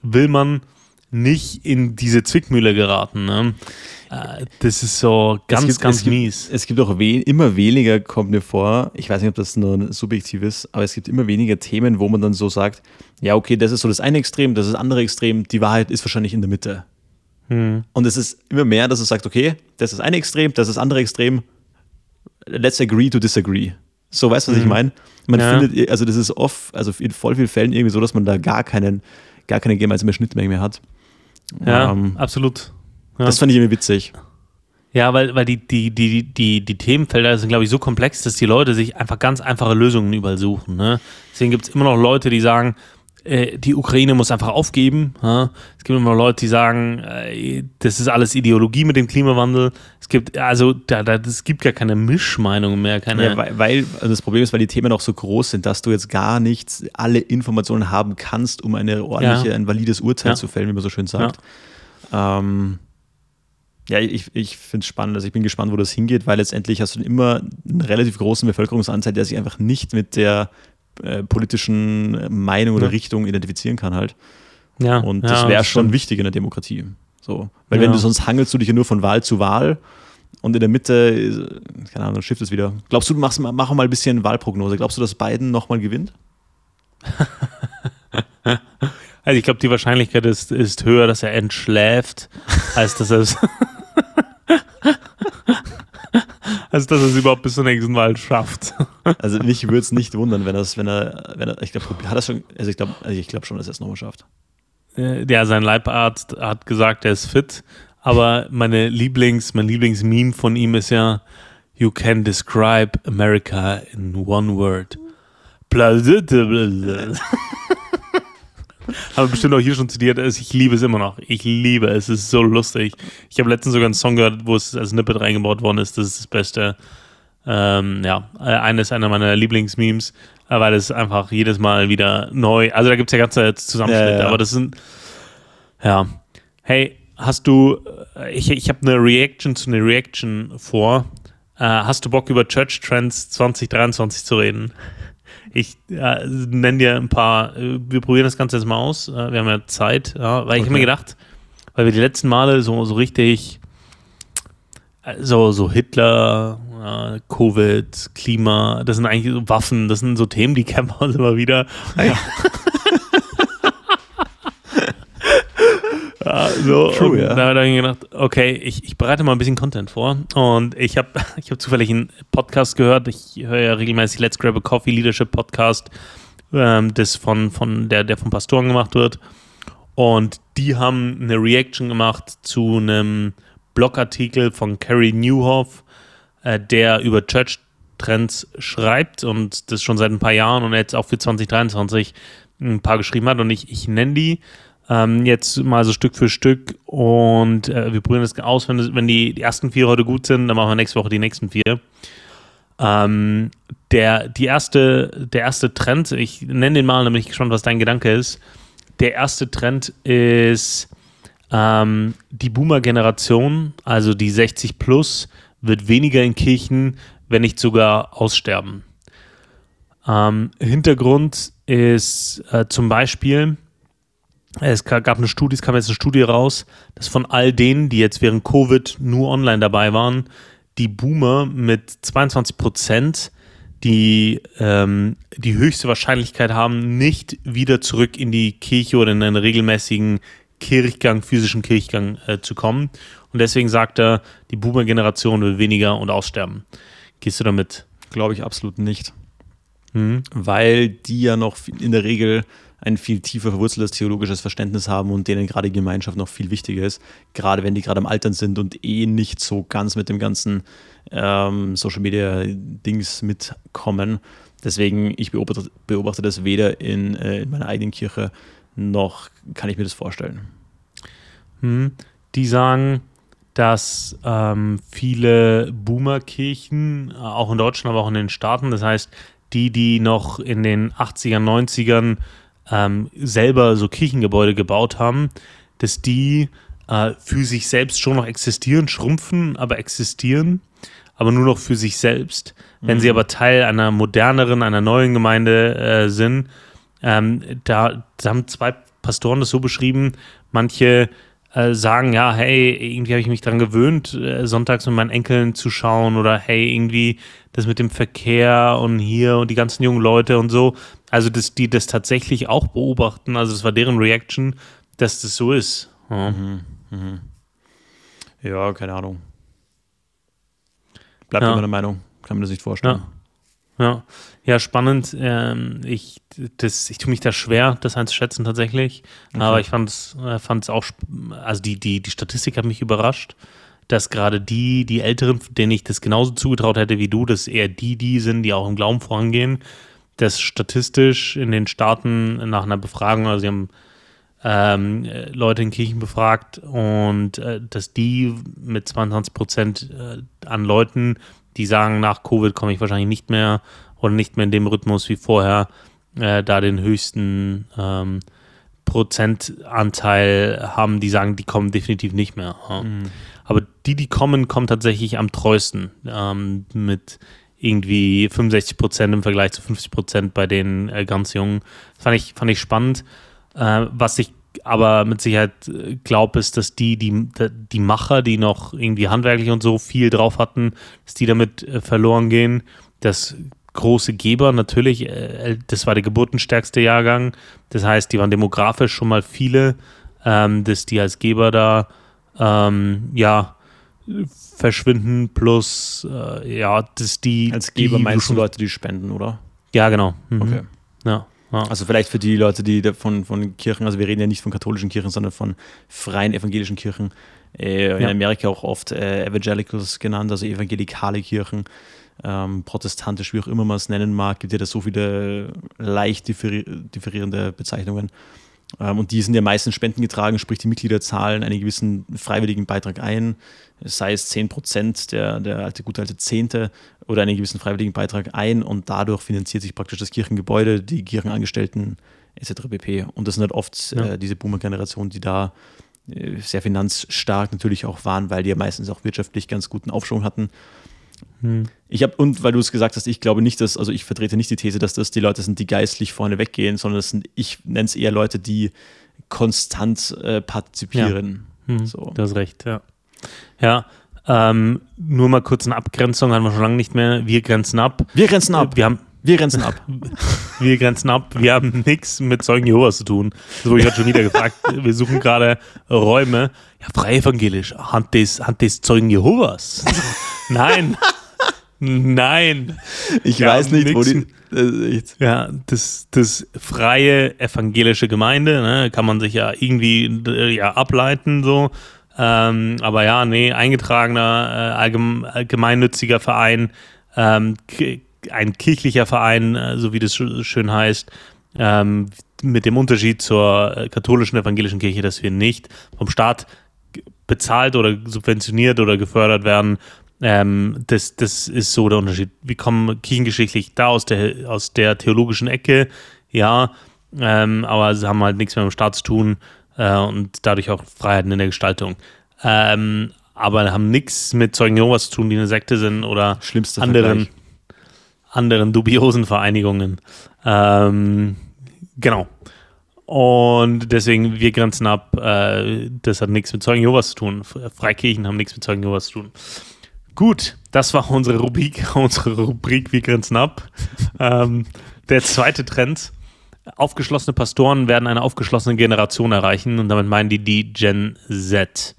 will man nicht in diese Zwickmühle geraten. Ne? Äh, das ist so ganz, gibt, ganz es gibt, mies. Es gibt auch we immer weniger, kommt mir vor, ich weiß nicht, ob das nur subjektiv ist, aber es gibt immer weniger Themen, wo man dann so sagt, ja, okay, das ist so das eine Extrem, das ist das andere Extrem, die Wahrheit ist wahrscheinlich in der Mitte. Hm. Und es ist immer mehr, dass es sagt, okay, das ist das eine Extrem, das ist das andere Extrem, let's agree to disagree. So, weißt du, was hm. ich meine? Man ja. findet, also das ist oft, also in voll vielen Fällen irgendwie so, dass man da gar keinen, gar keine gemeinsame Schnittmenge mehr hat. Ja, ähm, absolut. Ja. Das fand ich irgendwie witzig. Ja, weil, weil die, die, die, die, die Themenfelder sind, glaube ich, so komplex, dass die Leute sich einfach ganz einfache Lösungen überall suchen. Ne? Deswegen gibt es immer noch Leute, die sagen, äh, die Ukraine muss einfach aufgeben. Ja? Es gibt immer noch Leute, die sagen, äh, das ist alles Ideologie mit dem Klimawandel. Es gibt, also, da, da, es gibt gar keine Mischmeinung mehr. Keine ja, weil, weil also das Problem ist, weil die Themen auch so groß sind, dass du jetzt gar nicht alle Informationen haben kannst, um eine ordentliche, ja. ein valides Urteil zu fällen, wie man so schön sagt. Ähm, ja, ich, ich finde es spannend. Also ich bin gespannt, wo das hingeht, weil letztendlich hast du immer einen relativ großen Bevölkerungsanteil, der sich einfach nicht mit der äh, politischen Meinung oder ja. Richtung identifizieren kann halt. Ja. Und das ja, wäre schon wichtig in der Demokratie. So. Weil ja. wenn du sonst hangelst du dich ja nur von Wahl zu Wahl und in der Mitte, keine Ahnung, dann schifft es wieder. Glaubst du, du machst, mach mal ein bisschen Wahlprognose. Glaubst du, dass Biden nochmal gewinnt? <laughs> Also ich glaube, die Wahrscheinlichkeit ist, ist höher, dass er entschläft, als dass er es <laughs> als dass er es überhaupt bis zur nächsten Wahl schafft. <laughs> Also mich würde es nicht wundern, wenn, wenn er, wenn er, ich glaube, hat er schon, also ich glaube also ich glaub schon, dass er es nochmal schafft. Äh, ja, sein Leibarzt hat gesagt, er ist fit, aber meine Lieblings, mein Lieblingsmeme von ihm ist ja, you can describe America in one word. <laughs> Haben wir bestimmt auch hier schon zitiert. Ich liebe es immer noch. Ich liebe es. Es ist so lustig. Ich habe letztens sogar einen Song gehört, wo es als Snippet reingebaut worden ist. Das ist das Beste. Ähm, ja, eines einer meiner Lieblingsmemes, weil es einfach jedes Mal wieder neu. Also da gibt es ja ganze Zusammenschnitte, ja, ja. aber das sind. Ja. Hey, hast du. Äh, ich, ich habe eine Reaction zu einer Reaction vor. Äh, hast du Bock über Church Trends 2023 zu reden? Ich äh, nenne dir ein paar, äh, wir probieren das Ganze jetzt mal aus. Äh, wir haben ja Zeit, ja, weil okay. ich habe mir gedacht, weil wir die letzten Male so, so richtig, so, so Hitler, äh, Covid, Klima, das sind eigentlich so Waffen, das sind so Themen, die wir uns immer wieder. Ja. <laughs> Ja, so, True, ja. Da habe ich gedacht, okay, ich, ich, bereite mal ein bisschen Content vor. Und ich habe <laughs> ich hab zufällig einen Podcast gehört. Ich höre ja regelmäßig Let's Grab a Coffee Leadership Podcast, ähm, das von, von der, der von Pastoren gemacht wird. Und die haben eine Reaction gemacht zu einem Blogartikel von Carrie Newhoff, der über Church Trends schreibt und das schon seit ein paar Jahren und jetzt auch für 2023 ein paar geschrieben hat. Und ich, ich nenne die ähm, jetzt mal so Stück für Stück und äh, wir probieren das aus. Wenn, wenn die, die, ersten vier heute gut sind, dann machen wir nächste Woche die nächsten vier. Ähm, der, die erste, der erste Trend, ich nenne den mal, bin ich gespannt, was dein Gedanke ist. Der erste Trend ist ähm, die Boomer-Generation, also die 60 plus, wird weniger in Kirchen, wenn nicht sogar aussterben. Ähm, Hintergrund ist äh, zum Beispiel, es gab eine Studie, es kam jetzt eine Studie raus, dass von all denen, die jetzt während Covid nur online dabei waren, die Boomer mit 22 Prozent die ähm, die höchste Wahrscheinlichkeit haben, nicht wieder zurück in die Kirche oder in einen regelmäßigen Kirchgang, physischen Kirchgang äh, zu kommen. Und deswegen sagt er, die Boomer-Generation will weniger und aussterben. Gehst du damit? Glaube ich absolut nicht. Mhm. Weil die ja noch in der Regel ein viel tiefer verwurzeltes theologisches Verständnis haben und denen gerade die Gemeinschaft noch viel wichtiger ist, gerade wenn die gerade am Altern sind und eh nicht so ganz mit dem ganzen ähm, Social Media Dings mitkommen. Deswegen, ich beobachte, beobachte das weder in, äh, in meiner eigenen Kirche noch kann ich mir das vorstellen. Hm. Die sagen, dass ähm, viele Boomer-Kirchen, äh, auch in Deutschland, aber auch in den Staaten, das heißt, die, die noch in den 80ern, 90ern ähm, selber so Kirchengebäude gebaut haben, dass die äh, für sich selbst schon noch existieren, schrumpfen, aber existieren, aber nur noch für sich selbst. Mhm. Wenn sie mhm. aber Teil einer moderneren, einer neuen Gemeinde äh, sind, ähm, da, da haben zwei Pastoren das so beschrieben, manche äh, sagen, ja, hey, irgendwie habe ich mich daran gewöhnt, äh, sonntags mit meinen Enkeln zu schauen oder hey, irgendwie das mit dem Verkehr und hier und die ganzen jungen Leute und so. Also, dass die das tatsächlich auch beobachten, also das war deren Reaction, dass das so ist. Ja, mhm, mhm. ja keine Ahnung. Bleibt ja. meine Meinung, kann mir das nicht vorstellen. Ja, ja. ja spannend. Ähm, ich, das, ich tue mich da schwer, das einzuschätzen tatsächlich. Okay. Aber ich fand es äh, auch, also die, die, die Statistik hat mich überrascht dass gerade die, die Älteren, denen ich das genauso zugetraut hätte wie du, dass eher die, die sind, die auch im Glauben vorangehen, dass statistisch in den Staaten nach einer Befragung, also sie haben ähm, Leute in Kirchen befragt und äh, dass die mit 22 Prozent äh, an Leuten, die sagen, nach Covid komme ich wahrscheinlich nicht mehr oder nicht mehr in dem Rhythmus wie vorher, äh, da den höchsten ähm, Prozentanteil haben, die sagen, die kommen definitiv nicht mehr. Ja. Mhm. Aber die, die kommen, kommen tatsächlich am treuesten. Ähm, mit irgendwie 65 Prozent im Vergleich zu 50 Prozent bei den äh, ganz Jungen. Das fand ich, fand ich spannend. Äh, was ich aber mit Sicherheit äh, glaube, ist, dass die, die, die Macher, die noch irgendwie handwerklich und so viel drauf hatten, dass die damit äh, verloren gehen. Das große Geber natürlich, äh, das war der geburtenstärkste Jahrgang. Das heißt, die waren demografisch schon mal viele, ähm, dass die als Geber da ähm, ja, verschwinden plus, äh, ja, dass die. Als Geber die meinst du Leute, die spenden, oder? Ja, genau. Mhm. Okay. Ja, ja. Also vielleicht für die Leute, die von, von Kirchen, also wir reden ja nicht von katholischen Kirchen, sondern von freien evangelischen Kirchen. Äh, in ja. Amerika auch oft äh, Evangelicals genannt, also evangelikale Kirchen. Ähm, protestantisch, wie auch immer man es nennen mag, gibt ja da so viele leicht differi differierende Bezeichnungen. Ähm, und die sind ja meistens spendengetragen, sprich die Mitglieder zahlen einen gewissen freiwilligen Beitrag ein, sei es 10 Prozent, der, der alte, gute alte Zehnte oder einen gewissen freiwilligen Beitrag ein und dadurch finanziert sich praktisch das Kirchengebäude, die Kirchenangestellten etc. pp. Und das sind halt oft ja. äh, diese Boomer-Generation, die da äh, sehr finanzstark natürlich auch waren, weil die ja meistens auch wirtschaftlich ganz guten Aufschwung hatten hm. Ich habe, und weil du es gesagt hast, ich glaube nicht, dass, also ich vertrete nicht die These, dass das die Leute sind, die geistlich vorne weggehen, sondern das sind, ich nenne es eher Leute, die konstant äh, partizipieren. Ja. Hm, so. Du hast recht, ja. Ja, ähm, nur mal kurz eine Abgrenzung, haben wir schon lange nicht mehr. Wir grenzen ab. Wir grenzen ab. Wir haben wir grenzen ab. <laughs> Wir grenzen ab. Wir haben nichts mit Zeugen Jehovas zu tun. Das wurde ich gerade schon wieder gefragt. Wir suchen gerade Räume. Ja, frei evangelisch. Hand des, Hand des Zeugen Jehovas. Nein. Nein. Ich Wir weiß nicht, wo die. Äh, ja, das, das freie evangelische Gemeinde, ne, kann man sich ja irgendwie äh, ja, ableiten, so. Ähm, aber ja, nee, eingetragener, äh, allgemeinnütziger Verein, ähm, ein kirchlicher Verein, äh, so wie das schön heißt, ähm, mit dem Unterschied zur äh, katholischen evangelischen Kirche, dass wir nicht vom Staat bezahlt oder subventioniert oder gefördert werden, ähm, das, das ist so der Unterschied. Wir kommen kirchengeschichtlich da aus der, aus der theologischen Ecke, ja, ähm, aber sie haben halt nichts mehr mit dem Staat zu tun äh, und dadurch auch Freiheiten in der Gestaltung. Ähm, aber haben nichts mit Zeugen Jehovas zu tun, die eine Sekte sind oder Schlimmste anderen, anderen dubiosen Vereinigungen. Ähm, genau. Und deswegen, wir grenzen ab, äh, das hat nichts mit Zeugen Jehovas zu tun. Freikirchen haben nichts mit Zeugen Jehovas zu tun. Gut, das war unsere Rubrik, <laughs> unsere Rubrik, wir grenzen ab. ähm, der zweite Trend, aufgeschlossene Pastoren werden eine aufgeschlossene Generation erreichen und damit meinen die die Gen Z.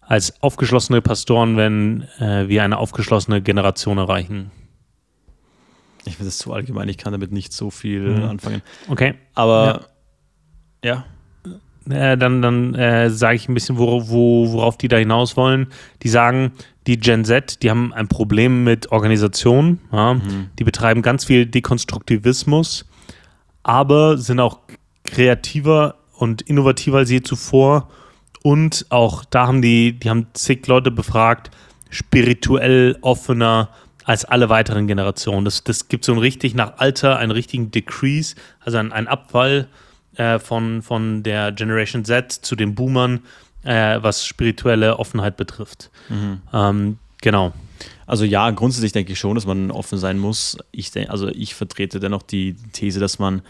Als aufgeschlossene Pastoren werden äh, wir eine aufgeschlossene Generation erreichen. Ich finde das zu allgemein, ich kann damit nicht so viel mhm. anfangen. Okay. Aber ja. ja. Äh, dann dann äh, sage ich ein bisschen, wo, wo, worauf die da hinaus wollen. Die sagen, die Gen Z, die haben ein Problem mit Organisation. Ja? Mhm. Die betreiben ganz viel Dekonstruktivismus, aber sind auch kreativer und innovativer als je zuvor. Und auch da haben die, die haben zig Leute befragt, spirituell offener, als alle weiteren Generationen. Das, das gibt so ein richtig nach Alter einen richtigen Decrease, also einen, einen Abfall äh, von, von der Generation Z zu den Boomern, äh, was spirituelle Offenheit betrifft. Mhm. Ähm, genau. Also ja, grundsätzlich denke ich schon, dass man offen sein muss. Ich denk, also ich vertrete dennoch die These, dass man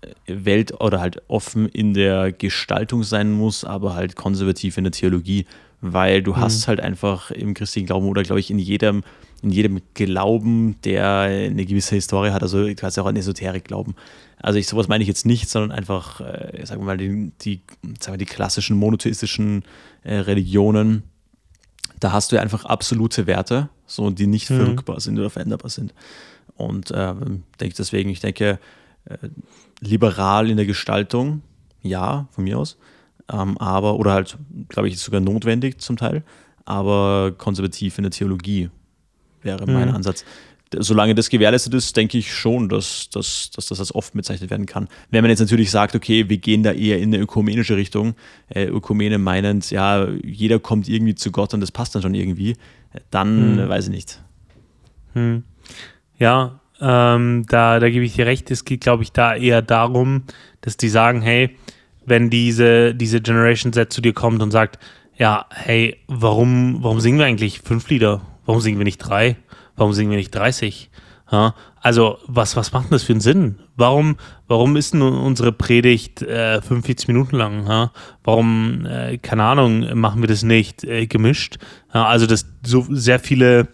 äh, Welt oder halt offen in der Gestaltung sein muss, aber halt konservativ in der Theologie, weil du mhm. hast halt einfach im christlichen Glauben oder glaube ich in jedem in jedem Glauben, der eine gewisse Historie hat. Also du ja auch an Esoterik glauben. Also ich, sowas meine ich jetzt nicht, sondern einfach, äh, sagen wir mal, die, die, sagen wir, die klassischen monotheistischen äh, Religionen. Da hast du ja einfach absolute Werte, so die nicht mhm. verrückbar sind oder veränderbar sind. Und äh, denke deswegen, ich denke, äh, liberal in der Gestaltung, ja, von mir aus. Ähm, aber, oder halt, glaube ich, sogar notwendig zum Teil, aber konservativ in der Theologie wäre mhm. mein Ansatz. Solange das gewährleistet ist, denke ich schon, dass, dass, dass das als oft bezeichnet werden kann. Wenn man jetzt natürlich sagt, okay, wir gehen da eher in eine ökumenische Richtung, äh, Ökumene meinend, ja, jeder kommt irgendwie zu Gott und das passt dann schon irgendwie, dann mhm. weiß ich nicht. Mhm. Ja, ähm, da, da gebe ich dir recht. Es geht, glaube ich, da eher darum, dass die sagen, hey, wenn diese, diese Generation Z zu dir kommt und sagt, ja, hey, warum, warum singen wir eigentlich fünf Lieder? Warum singen wir nicht drei? Warum singen wir nicht 30? Ja, also, was, was macht denn das für einen Sinn? Warum, warum ist denn unsere Predigt äh, 45 Minuten lang? Ja? Warum, äh, keine Ahnung, machen wir das nicht äh, gemischt? Ja, also, das so sehr viele,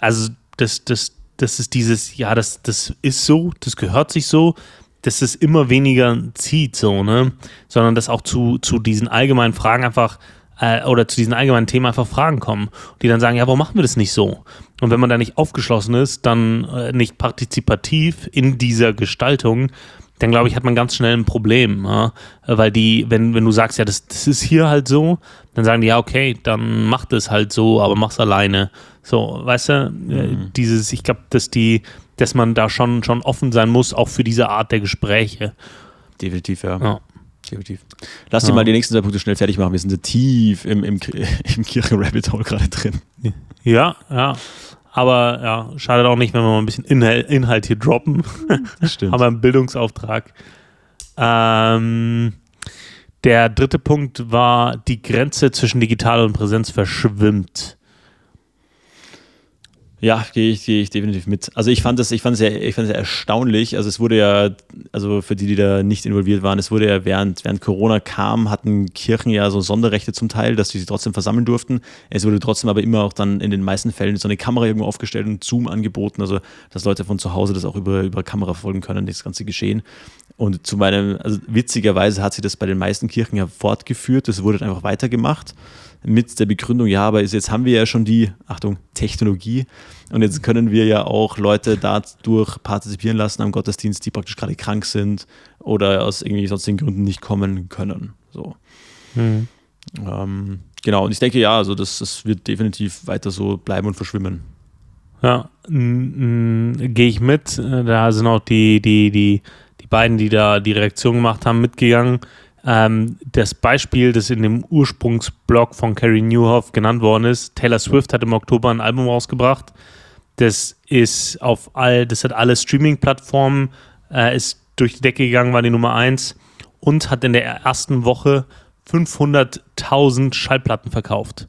also, das, das, das ist dieses, ja, das, das ist so, das gehört sich so, dass es immer weniger zieht, so, ne? Sondern dass auch zu, zu diesen allgemeinen Fragen einfach äh, oder zu diesen allgemeinen Themen einfach Fragen kommen, die dann sagen, ja, warum machen wir das nicht so? Und wenn man da nicht aufgeschlossen ist, dann äh, nicht partizipativ in dieser Gestaltung, dann glaube ich, hat man ganz schnell ein Problem. Ja? Weil die, wenn, wenn du sagst, ja, das, das ist hier halt so, dann sagen die, ja, okay, dann mach das halt so, aber mach's alleine. So, weißt du, äh, mhm. dieses, ich glaube, dass die, dass man da schon, schon offen sein muss, auch für diese Art der Gespräche. Definitiv, ja. ja. Definitiv. Lass ja. dir mal die nächsten zwei Punkte schnell fertig machen. Wir sind so tief im, im, im Kirchen-Rabbit Hole gerade drin. Ja, ja. Aber ja, schadet auch nicht, wenn wir mal ein bisschen Inhalt, Inhalt hier droppen. <laughs> Stimmt. Haben wir einen Bildungsauftrag. Ähm, der dritte Punkt war, die Grenze zwischen digital und Präsenz verschwimmt. Ja, gehe ich, gehe ich definitiv mit. Also ich fand es ich fand es sehr erstaunlich. Also es wurde ja, also für die, die da nicht involviert waren, es wurde ja während, während Corona kam, hatten Kirchen ja so Sonderrechte zum Teil, dass sie sich trotzdem versammeln durften. Es wurde trotzdem aber immer auch dann in den meisten Fällen so eine Kamera irgendwo aufgestellt und Zoom angeboten, also dass Leute von zu Hause das auch über, über Kamera folgen können, das ganze Geschehen. Und zu meinem, also witzigerweise hat sich das bei den meisten Kirchen ja fortgeführt, das wurde dann einfach weitergemacht mit der Begründung, ja, aber jetzt haben wir ja schon die, Achtung, Technologie und jetzt können wir ja auch Leute dadurch partizipieren lassen am Gottesdienst, die praktisch gerade krank sind oder aus irgendwie sonstigen Gründen nicht kommen können. So. Mhm. Ähm, genau, und ich denke, ja, also das, das wird definitiv weiter so bleiben und verschwimmen. Ja, gehe ich mit. Da sind auch die, die, die, die beiden, die da die Reaktion gemacht haben, mitgegangen. Ähm, das Beispiel, das in dem Ursprungsblog von Carrie Newhoff genannt worden ist, Taylor Swift hat im Oktober ein Album rausgebracht. Das ist auf all, das hat alle Streaming-Plattformen, äh, ist durch die Decke gegangen, war die Nummer 1 und hat in der ersten Woche 500.000 Schallplatten verkauft.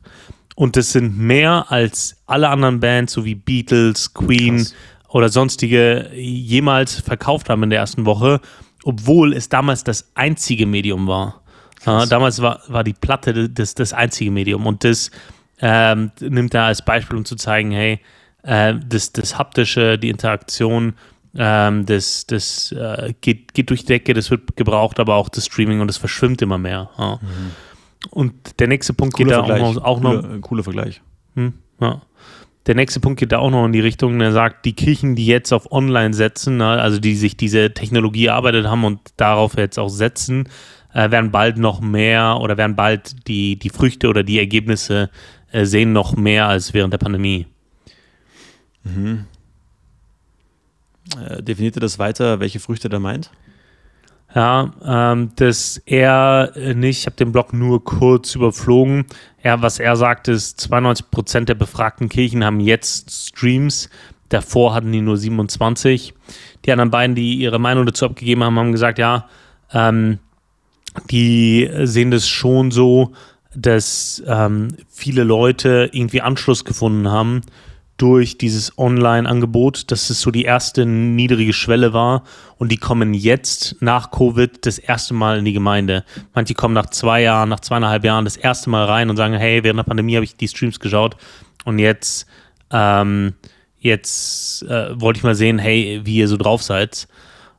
Und das sind mehr als alle anderen Bands, so wie Beatles, Queen Krass. oder sonstige jemals verkauft haben in der ersten Woche, obwohl es damals das einzige Medium war. Ja, damals war, war die Platte das, das einzige Medium und das ähm, nimmt er als Beispiel, um zu zeigen, hey, äh, das, das Haptische, die Interaktion, ähm, das, das äh, geht, geht durch die Decke, das wird gebraucht, aber auch das Streaming und das verschwimmt immer mehr. Ja. Mhm. Und der nächste Punkt cooler geht da auch noch. Auch cooler, noch cooler Vergleich. hm, ja. Der nächste Punkt geht da auch noch in die Richtung, der sagt, die Kirchen, die jetzt auf Online setzen, ne, also die sich diese Technologie erarbeitet haben und darauf jetzt auch setzen, äh, werden bald noch mehr oder werden bald die, die Früchte oder die Ergebnisse äh, sehen noch mehr als während der Pandemie. Mhm. Äh, definiert er das weiter, welche Früchte er meint? Ja, ähm, das er nicht, ich habe den Blog nur kurz überflogen. Er, was er sagt, ist, 92% der befragten Kirchen haben jetzt Streams. Davor hatten die nur 27. Die anderen beiden, die ihre Meinung dazu abgegeben haben, haben gesagt, ja, ähm, die sehen das schon so, dass ähm, viele Leute irgendwie Anschluss gefunden haben durch dieses Online-Angebot, dass es so die erste niedrige Schwelle war und die kommen jetzt nach Covid das erste Mal in die Gemeinde. Manche kommen nach zwei Jahren, nach zweieinhalb Jahren das erste Mal rein und sagen, hey, während der Pandemie habe ich die Streams geschaut und jetzt, ähm, jetzt äh, wollte ich mal sehen, hey, wie ihr so drauf seid.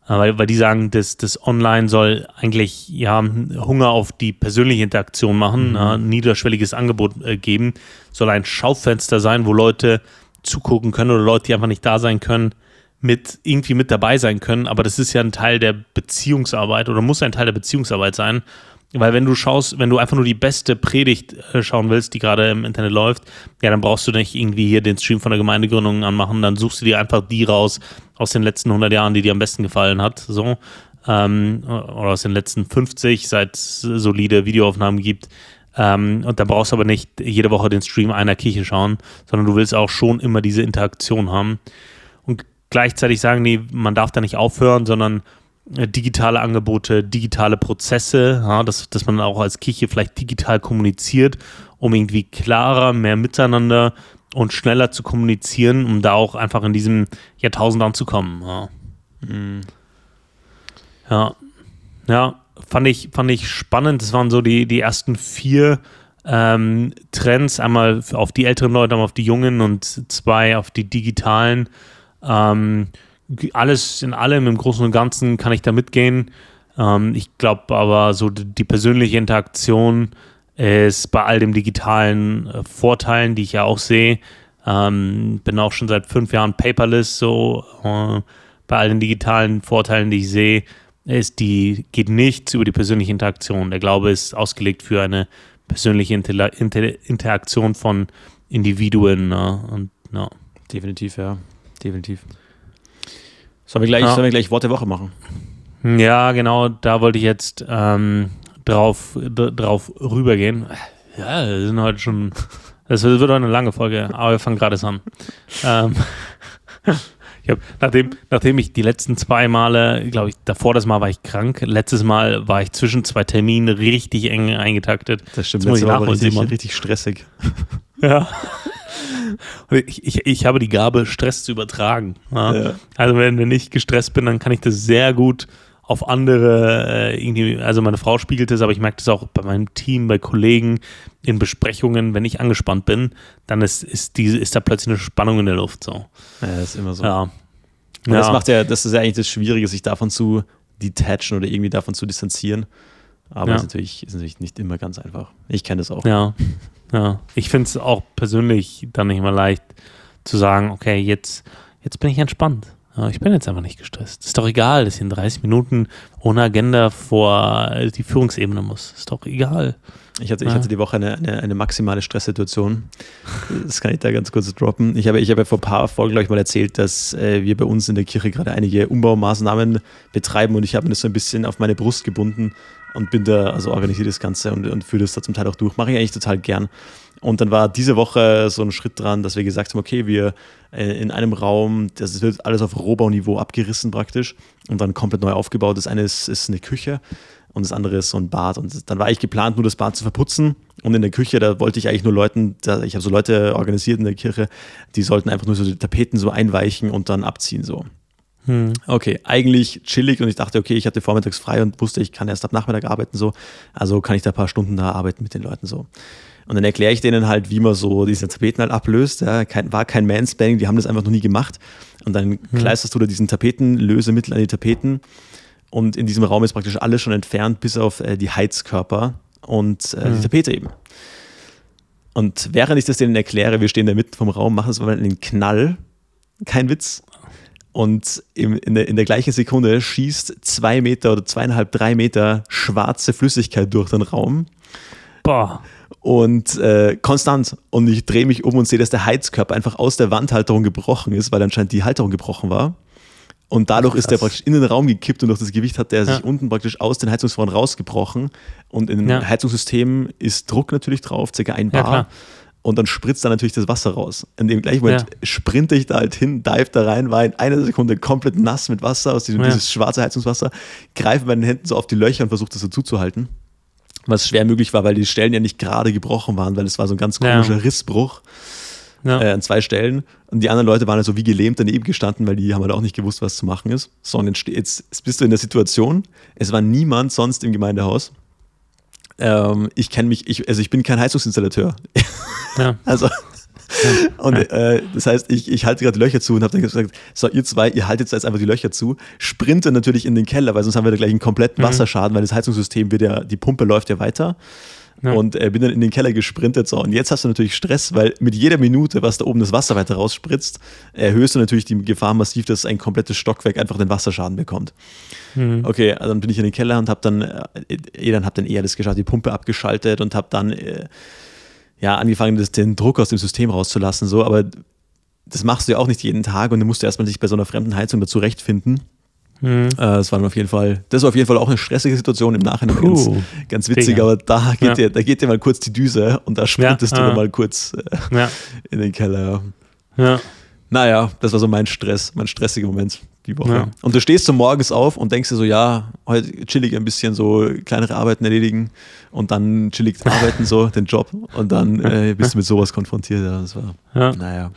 Äh, weil, weil die sagen, dass das Online soll eigentlich ja Hunger auf die persönliche Interaktion machen, mhm. äh, niederschwelliges Angebot äh, geben, soll ein Schaufenster sein, wo Leute zugucken können oder Leute, die einfach nicht da sein können, mit irgendwie mit dabei sein können. Aber das ist ja ein Teil der Beziehungsarbeit oder muss ein Teil der Beziehungsarbeit sein. Weil wenn du schaust, wenn du einfach nur die beste Predigt äh, schauen willst, die gerade im Internet läuft, ja, dann brauchst du nicht irgendwie hier den Stream von der Gemeindegründung anmachen, dann suchst du dir einfach die raus aus den letzten 100 Jahren, die dir am besten gefallen hat, so. Ähm, oder aus den letzten 50, seit es solide Videoaufnahmen gibt. Ähm, und da brauchst du aber nicht jede Woche den Stream einer Kirche schauen, sondern du willst auch schon immer diese Interaktion haben. Und gleichzeitig sagen die, man darf da nicht aufhören, sondern äh, digitale Angebote, digitale Prozesse, ja, dass, dass man auch als Kirche vielleicht digital kommuniziert, um irgendwie klarer, mehr miteinander und schneller zu kommunizieren, um da auch einfach in diesem Jahrtausend anzukommen. Ja. Mhm. ja. Ja, fand ich, fand ich spannend. Das waren so die, die ersten vier ähm, Trends. Einmal auf die älteren Leute, einmal auf die Jungen und zwei auf die digitalen. Ähm, alles in allem, im Großen und Ganzen kann ich da mitgehen. Ähm, ich glaube aber, so die, persönliche Interaktion ist bei all den digitalen äh, Vorteilen, die ich ja auch sehe. Ähm, bin auch schon seit fünf Jahren paperless, so äh, bei all den digitalen Vorteilen, die ich sehe ist, die geht nichts über die persönliche Interaktion. Der Glaube ist ausgelegt für eine persönliche Inter Inter Interaktion von Individuen. Ne? Und, ja. Definitiv, ja. Definitiv. Sollen wir, gleich, ja. sollen wir gleich Wort der Woche machen? Ja, genau, da wollte ich jetzt ähm, drauf, drauf rübergehen. Ja, wir sind heute schon. Das wird heute eine lange Folge, aber wir fangen gerade an. ähm, <laughs> Ich hab, nachdem, nachdem ich die letzten zwei Male, glaube ich, davor das Mal war ich krank, letztes Mal war ich zwischen zwei Terminen richtig eng eingetaktet. Das stimmt, das ich war richtig, richtig stressig. <laughs> Ja. Ich, ich, ich, habe die Gabe, Stress zu übertragen. Ja. Ja. Also wenn ich nicht gestresst bin, dann kann ich das sehr gut auf andere, äh, irgendwie, also meine Frau spiegelt es, aber ich merke das auch bei meinem Team, bei Kollegen, in Besprechungen, wenn ich angespannt bin, dann ist, ist, diese, ist da plötzlich eine Spannung in der Luft. So. Ja, das ist immer so. Ja. Und ja. das macht ja, das ist ja eigentlich das Schwierige, sich davon zu detachen oder irgendwie davon zu distanzieren. Aber ja. ist, natürlich, ist natürlich nicht immer ganz einfach. Ich kenne das auch. Ja, ja. Ich finde es auch persönlich dann nicht immer leicht zu sagen, okay, jetzt, jetzt bin ich entspannt. Ich bin jetzt einfach nicht gestresst. Ist doch egal, dass ich in 30 Minuten ohne Agenda vor die Führungsebene muss. Ist doch egal. Ich hatte, ich hatte die Woche eine, eine, eine, maximale Stresssituation. Das kann ich da ganz kurz droppen. Ich habe, ich habe vor ein paar Folgen, glaube ich, mal erzählt, dass äh, wir bei uns in der Kirche gerade einige Umbaumaßnahmen betreiben und ich habe mir das so ein bisschen auf meine Brust gebunden und bin da, also organisiere das Ganze und, und führe das da zum Teil auch durch. Mache ich eigentlich total gern. Und dann war diese Woche so ein Schritt dran, dass wir gesagt haben, okay, wir äh, in einem Raum, das wird alles auf Rohbauniveau abgerissen praktisch und dann komplett neu aufgebaut. Das eine ist, ist eine Küche und das andere ist so ein Bad. Und dann war ich geplant, nur das Bad zu verputzen. Und in der Küche, da wollte ich eigentlich nur Leuten, da, ich habe so Leute organisiert in der Kirche, die sollten einfach nur so die Tapeten so einweichen und dann abziehen so. Hm. Okay, eigentlich chillig und ich dachte, okay, ich hatte vormittags frei und wusste, ich kann erst ab Nachmittag arbeiten so. Also kann ich da ein paar Stunden da arbeiten mit den Leuten so. Und dann erkläre ich denen halt, wie man so diese Tapeten halt ablöst. Ja, kein, war kein Manspanning, die haben das einfach noch nie gemacht. Und dann hm. kleisterst du da diesen Tapetenlösemittel an die Tapeten. Und in diesem Raum ist praktisch alles schon entfernt, bis auf äh, die Heizkörper und äh, hm. die Tapete eben. Und während ich das denen erkläre, wir stehen da mitten vom Raum, machen es mal einen Knall. Kein Witz. Und im, in, der, in der gleichen Sekunde schießt zwei Meter oder zweieinhalb, drei Meter schwarze Flüssigkeit durch den Raum. Boah und äh, konstant. Und ich drehe mich um und sehe, dass der Heizkörper einfach aus der Wandhalterung gebrochen ist, weil anscheinend die Halterung gebrochen war. Und dadurch Ach, ist der praktisch in den Raum gekippt und durch das Gewicht hat der ja. sich unten praktisch aus den Heizungsrohren rausgebrochen. Und in ja. Heizungssystem ist Druck natürlich drauf, circa ein Bar. Ja, und dann spritzt da natürlich das Wasser raus. In dem gleichen Moment sprinte ich da halt hin, dive da rein, war in einer Sekunde komplett nass mit Wasser aus diesem dieses schwarze Heizungswasser, greife mit meinen Händen so auf die Löcher und versuche das so zuzuhalten was schwer möglich war, weil die Stellen ja nicht gerade gebrochen waren, weil es war so ein ganz komischer ja. Rissbruch ja. äh, an zwei Stellen. Und die anderen Leute waren halt so wie gelähmt daneben gestanden, weil die haben halt auch nicht gewusst, was zu machen ist. So, und jetzt, jetzt bist du in der Situation, es war niemand sonst im Gemeindehaus. Ähm, ich kenne mich, ich, also ich bin kein Heizungsinstallateur. Ja. <laughs> also <laughs> und äh, das heißt, ich, ich halte gerade Löcher zu und habe dann gesagt, so ihr zwei, ihr haltet jetzt einfach die Löcher zu, sprinte natürlich in den Keller, weil sonst haben wir da gleich einen kompletten mhm. Wasserschaden, weil das Heizungssystem wird ja, die Pumpe läuft ja weiter. Ja. Und äh, bin dann in den Keller gesprintet. So. Und jetzt hast du natürlich Stress, weil mit jeder Minute, was da oben das Wasser weiter rausspritzt, erhöhst du natürlich die Gefahr massiv, dass ein komplettes Stockwerk einfach den Wasserschaden bekommt. Mhm. Okay, also dann bin ich in den Keller und habe dann, äh, dann, hab dann eher das geschaut, die Pumpe abgeschaltet und habe dann äh, ja, angefangen, das, den Druck aus dem System rauszulassen, so, aber das machst du ja auch nicht jeden Tag und du musst erstmal dich bei so einer fremden Heizung dazu rechtfinden. Mhm. Äh, das war auf jeden Fall, das war auf jeden Fall auch eine stressige Situation im Nachhinein Puh, ganz, ganz witzig, Digga. aber da geht, ja. dir, da geht dir mal kurz die Düse und da sprintest ja, du ah. mal kurz äh, ja. in den Keller. Ja. Naja, das war so mein Stress, mein stressiger Moment die Woche. Ja. Und du stehst so morgens auf und denkst dir so, ja, heute chillig ein bisschen so kleinere Arbeiten erledigen und dann chillig <laughs> arbeiten, so den Job und dann äh, bist du mit sowas konfrontiert. Ja, das war, ja. naja.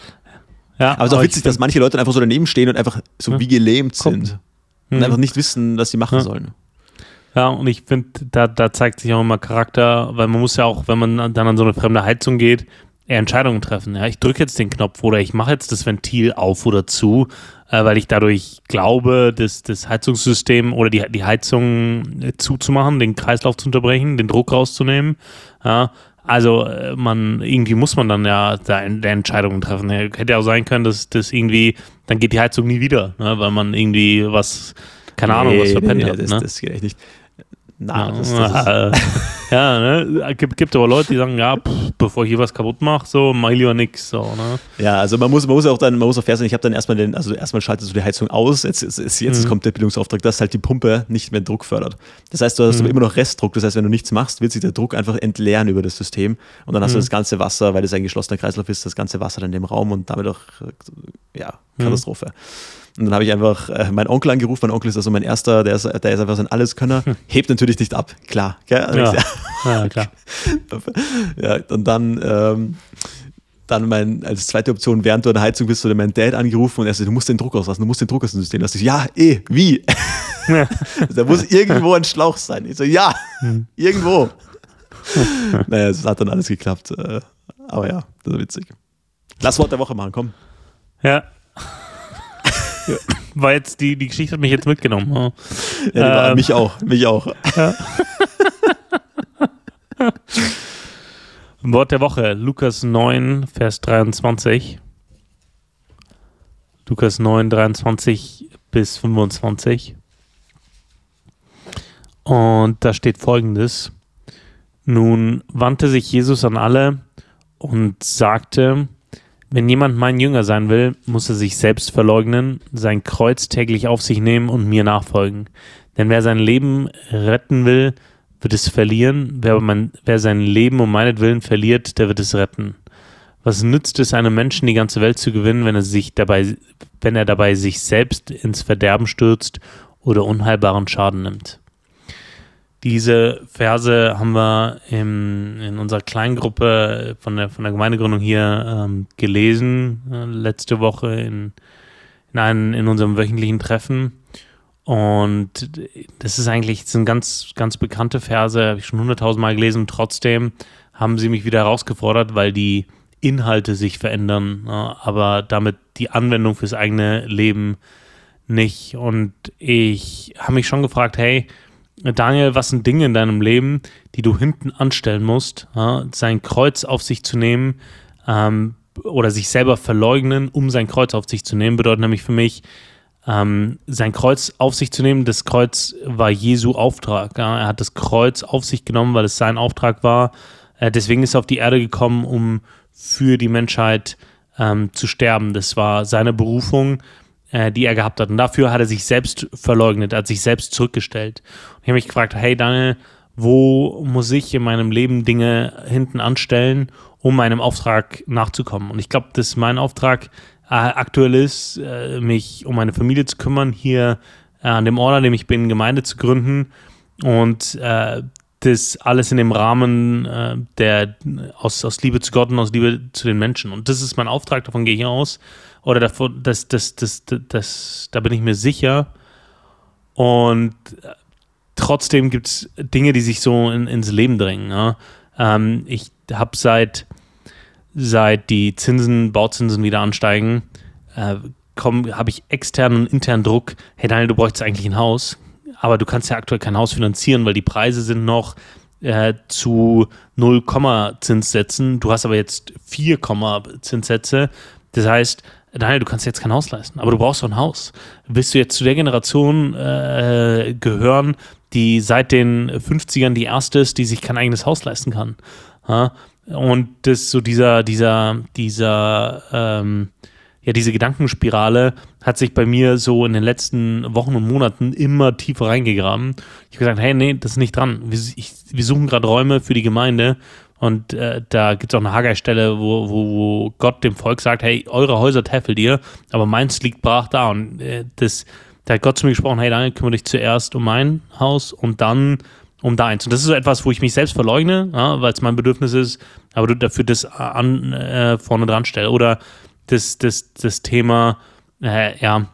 Ja, aber es ist auch witzig, dass manche Leute einfach so daneben stehen und einfach so wie gelähmt sind und mhm. einfach nicht wissen, was sie machen ja. sollen. Ja, und ich finde, da, da zeigt sich auch immer Charakter, weil man muss ja auch, wenn man dann an so eine fremde Heizung geht, Entscheidungen treffen. Ja, ich drücke jetzt den Knopf oder ich mache jetzt das Ventil auf oder zu, äh, weil ich dadurch glaube, das, das Heizungssystem oder die, die Heizung äh, zuzumachen, den Kreislauf zu unterbrechen, den Druck rauszunehmen. Ja, also äh, man irgendwie muss man dann ja da Entscheidungen treffen. Ja, hätte ja auch sein können, dass das irgendwie, dann geht die Heizung nie wieder, ne, weil man irgendwie was, keine Ahnung, was verpennt nee, hat. Das, ne? das geht echt nicht. Na, das, das äh, <laughs> ja, ne? Gibt, gibt aber Leute, die sagen, ja, pff, bevor ich hier was kaputt mache, so, mach ich lieber nix. So, ne? Ja, also man muss, man muss auch dann, man muss auch fair sein, ich habe dann erstmal den, also erstmal schaltest du die Heizung aus, jetzt, jetzt, jetzt, mhm. kommt der Bildungsauftrag, dass halt die Pumpe nicht mehr Druck fördert. Das heißt, du hast mhm. immer noch Restdruck, das heißt, wenn du nichts machst, wird sich der Druck einfach entleeren über das System und dann hast mhm. du das ganze Wasser, weil das ein geschlossener Kreislauf ist, das ganze Wasser dann in dem Raum und damit auch, ja, mhm. Und dann habe ich einfach äh, meinen Onkel angerufen. Mein Onkel ist also mein erster, der ist, der ist einfach so ein Alleskönner. Hm. <laughs> Hebt natürlich nicht ab, klar. Gell? Ja. ja, klar. <laughs> ja, und dann, ähm, dann mein, als zweite Option, während du an der Heizung bist, oder mein Dad angerufen und er sagt, du musst den Druck auslassen, du musst den Druck aus dem System lassen. Ich ja, eh, wie? Ja. <laughs> da muss irgendwo ein Schlauch sein. Ich so, ja, hm. irgendwo. naja, es hat dann alles geklappt. Äh, aber ja, das ist witzig. Lass Wort der Woche machen, komm. Ja, war jetzt, die, die Geschichte hat mich jetzt mitgenommen. Ja, ähm, mich auch, mich auch. Ja. Wort der Woche, Lukas 9, Vers 23. Lukas 9, 23 bis 25. Und da steht folgendes. Nun wandte sich Jesus an alle und sagte, wenn jemand mein Jünger sein will, muss er sich selbst verleugnen, sein Kreuz täglich auf sich nehmen und mir nachfolgen. Denn wer sein Leben retten will, wird es verlieren. Wer, mein, wer sein Leben um meinetwillen verliert, der wird es retten. Was nützt es einem Menschen, die ganze Welt zu gewinnen, wenn er sich dabei, wenn er dabei sich selbst ins Verderben stürzt oder unheilbaren Schaden nimmt? Diese Verse haben wir im, in unserer Kleingruppe von der, von der Gemeindegründung hier ähm, gelesen, äh, letzte Woche in, in, einen, in unserem wöchentlichen Treffen. Und das ist eigentlich, das sind ganz, ganz bekannte Verse, habe ich schon hunderttausendmal gelesen. trotzdem haben sie mich wieder herausgefordert, weil die Inhalte sich verändern, aber damit die Anwendung fürs eigene Leben nicht. Und ich habe mich schon gefragt, hey, Daniel, was sind Dinge in deinem Leben, die du hinten anstellen musst? Ja, sein Kreuz auf sich zu nehmen ähm, oder sich selber verleugnen, um sein Kreuz auf sich zu nehmen, bedeutet nämlich für mich, ähm, sein Kreuz auf sich zu nehmen. Das Kreuz war Jesu Auftrag. Ja? Er hat das Kreuz auf sich genommen, weil es sein Auftrag war. Äh, deswegen ist er auf die Erde gekommen, um für die Menschheit ähm, zu sterben. Das war seine Berufung, äh, die er gehabt hat. Und dafür hat er sich selbst verleugnet, er hat sich selbst zurückgestellt. Und ich habe mich gefragt, hey Daniel, wo muss ich in meinem Leben Dinge hinten anstellen, um meinem Auftrag nachzukommen? Und ich glaube, dass mein Auftrag äh, aktuell ist, äh, mich um meine Familie zu kümmern, hier äh, an dem Ort, an dem ich bin, Gemeinde zu gründen und äh, das alles in dem Rahmen äh, der aus, aus Liebe zu Gott und aus Liebe zu den Menschen. Und das ist mein Auftrag, davon gehe ich aus. Oder davon, das, das, das, das, da bin ich mir sicher. Und trotzdem gibt es Dinge, die sich so in, ins Leben drängen. Ja? Ähm, ich habe seit, seit die Zinsen, Bauzinsen wieder ansteigen, äh, habe ich externen und internen Druck. Hey Daniel, du bräuchtest eigentlich ein Haus aber du kannst ja aktuell kein Haus finanzieren, weil die Preise sind noch äh, zu 0, Zinssätzen. Du hast aber jetzt 4, Zinssätze. Das heißt, Daniel, du kannst jetzt kein Haus leisten, aber du brauchst doch ein Haus. Willst du jetzt zu der Generation äh, gehören, die seit den 50ern die erste ist, die sich kein eigenes Haus leisten kann? Ja? Und das so dieser, dieser, dieser, ähm, ja, diese Gedankenspirale hat sich bei mir so in den letzten Wochen und Monaten immer tiefer reingegraben. Ich habe gesagt, hey, nee, das ist nicht dran. Wir, ich, wir suchen gerade Räume für die Gemeinde und äh, da gibt es auch eine Haggai-Stelle, wo, wo, wo, Gott dem Volk sagt, hey, eure Häuser täffelt ihr, aber meins liegt brach da. Und äh, das, da hat Gott zu mir gesprochen, hey, Daniel, kümmere dich zuerst um mein Haus und dann um deins. Und das ist so etwas, wo ich mich selbst verleugne, ja, weil es mein Bedürfnis ist, aber dafür das an, äh, vorne dran stelle. Oder das, das, das Thema, äh, ja,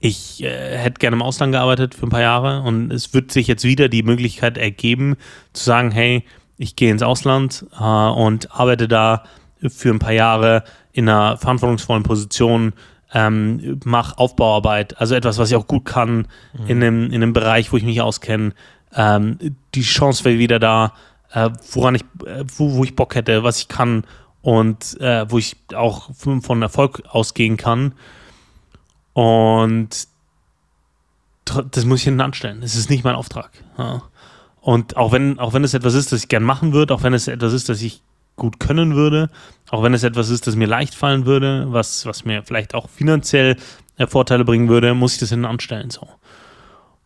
ich äh, hätte gerne im Ausland gearbeitet für ein paar Jahre und es wird sich jetzt wieder die Möglichkeit ergeben, zu sagen, hey, ich gehe ins Ausland äh, und arbeite da für ein paar Jahre in einer verantwortungsvollen Position, ähm, mache Aufbauarbeit, also etwas, was ich auch gut kann, mhm. in, einem, in einem Bereich, wo ich mich auskenne. Ähm, die Chance wäre wieder da, äh, woran ich, äh, wo, wo ich Bock hätte, was ich kann und äh, wo ich auch von Erfolg ausgehen kann. Und das muss ich hinten anstellen. Das ist nicht mein Auftrag. Ja. Und auch wenn, auch wenn es etwas ist, das ich gern machen würde, auch wenn es etwas ist, das ich gut können würde, auch wenn es etwas ist, das mir leicht fallen würde, was, was mir vielleicht auch finanziell äh, Vorteile bringen würde, muss ich das hinten anstellen. So.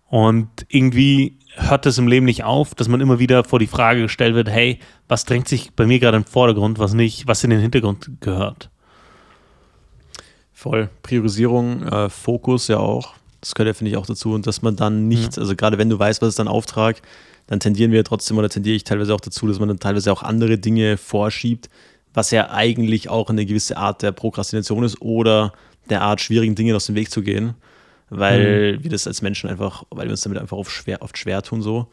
Und irgendwie hört es im Leben nicht auf, dass man immer wieder vor die Frage gestellt wird, hey, was drängt sich bei mir gerade im Vordergrund, was nicht, was in den Hintergrund gehört? Voll. Priorisierung, äh, Fokus ja auch. Das gehört ja, finde ich, auch dazu. Und dass man dann nicht, mhm. also gerade wenn du weißt, was ist dein Auftrag, dann tendieren wir trotzdem oder tendiere ich teilweise auch dazu, dass man dann teilweise auch andere Dinge vorschiebt, was ja eigentlich auch eine gewisse Art der Prokrastination ist oder der Art, schwierigen Dingen aus dem Weg zu gehen weil mhm. wir das als Menschen einfach, weil wir uns damit einfach oft schwer, oft schwer tun so.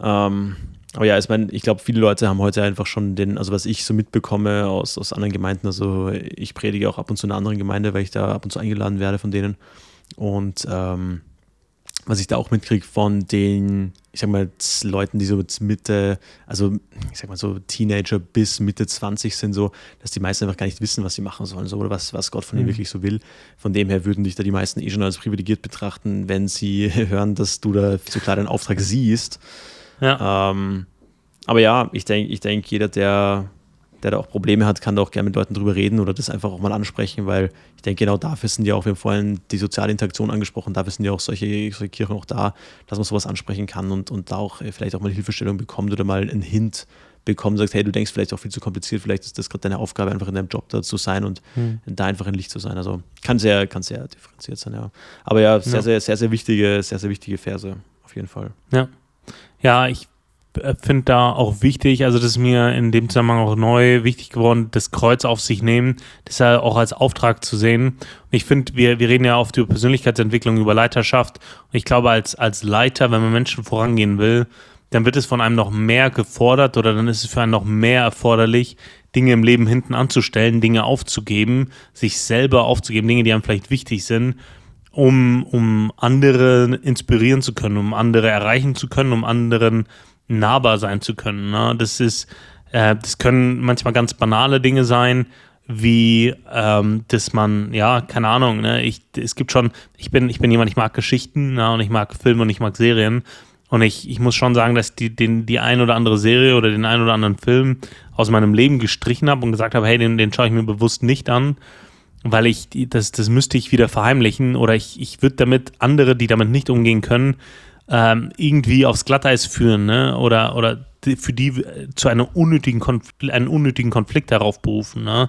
Ähm, aber ja, ich meine, ich glaube, viele Leute haben heute einfach schon den, also was ich so mitbekomme aus, aus anderen Gemeinden, also ich predige auch ab und zu in einer anderen Gemeinde, weil ich da ab und zu eingeladen werde von denen. Und ähm, was ich da auch mitkriege von den, ich sag mal, Leuten, die so Mitte, also ich sag mal so Teenager bis Mitte 20 sind, so, dass die meisten einfach gar nicht wissen, was sie machen sollen, so, oder was, was Gott von ihnen mhm. wirklich so will. Von dem her würden dich da die meisten eh schon als privilegiert betrachten, wenn sie <laughs> hören, dass du da so klar deinen Auftrag siehst. Ja. Ähm, aber ja, ich denke, ich denk, jeder, der der da auch Probleme hat, kann da auch gerne mit Leuten drüber reden oder das einfach auch mal ansprechen, weil ich denke, genau dafür sind ja auch, wir haben vorhin die soziale Interaktion angesprochen, dafür sind ja auch solche, solche Kirchen auch da, dass man sowas ansprechen kann und, und da auch äh, vielleicht auch mal Hilfestellung bekommt oder mal einen Hint bekommt, sagt, hey, du denkst vielleicht auch viel zu kompliziert, vielleicht ist das gerade deine Aufgabe, einfach in deinem Job da zu sein und mhm. da einfach ein Licht zu sein. Also kann sehr, kann sehr differenziert sein, ja. Aber ja, sehr, ja. sehr, sehr, sehr wichtige, sehr, sehr wichtige Verse, auf jeden Fall. Ja, Ja, ich finde da auch wichtig, also das ist mir in dem Zusammenhang auch neu wichtig geworden, das Kreuz auf sich nehmen, das ja auch als Auftrag zu sehen. Und ich finde, wir, wir reden ja oft über Persönlichkeitsentwicklung, über Leiterschaft. Und ich glaube, als, als Leiter, wenn man Menschen vorangehen will, dann wird es von einem noch mehr gefordert oder dann ist es für einen noch mehr erforderlich, Dinge im Leben hinten anzustellen, Dinge aufzugeben, sich selber aufzugeben, Dinge, die einem vielleicht wichtig sind, um, um andere inspirieren zu können, um andere erreichen zu können, um anderen nahbar sein zu können. Ne? Das ist, äh, das können manchmal ganz banale Dinge sein, wie ähm, dass man, ja, keine Ahnung, ne, ich, es gibt schon, ich bin, ich bin jemand, ich mag Geschichten ne, und ich mag Filme und ich mag Serien. Und ich, ich muss schon sagen, dass die, den, die ein oder andere Serie oder den ein oder anderen Film aus meinem Leben gestrichen habe und gesagt habe, hey, den, den schaue ich mir bewusst nicht an, weil ich, das, das müsste ich wieder verheimlichen oder ich, ich würde damit andere, die damit nicht umgehen können, ähm, irgendwie aufs Glatteis führen, ne? Oder, oder für die äh, zu einem unnötigen, Konfl einen unnötigen Konflikt heraufberufen, ne?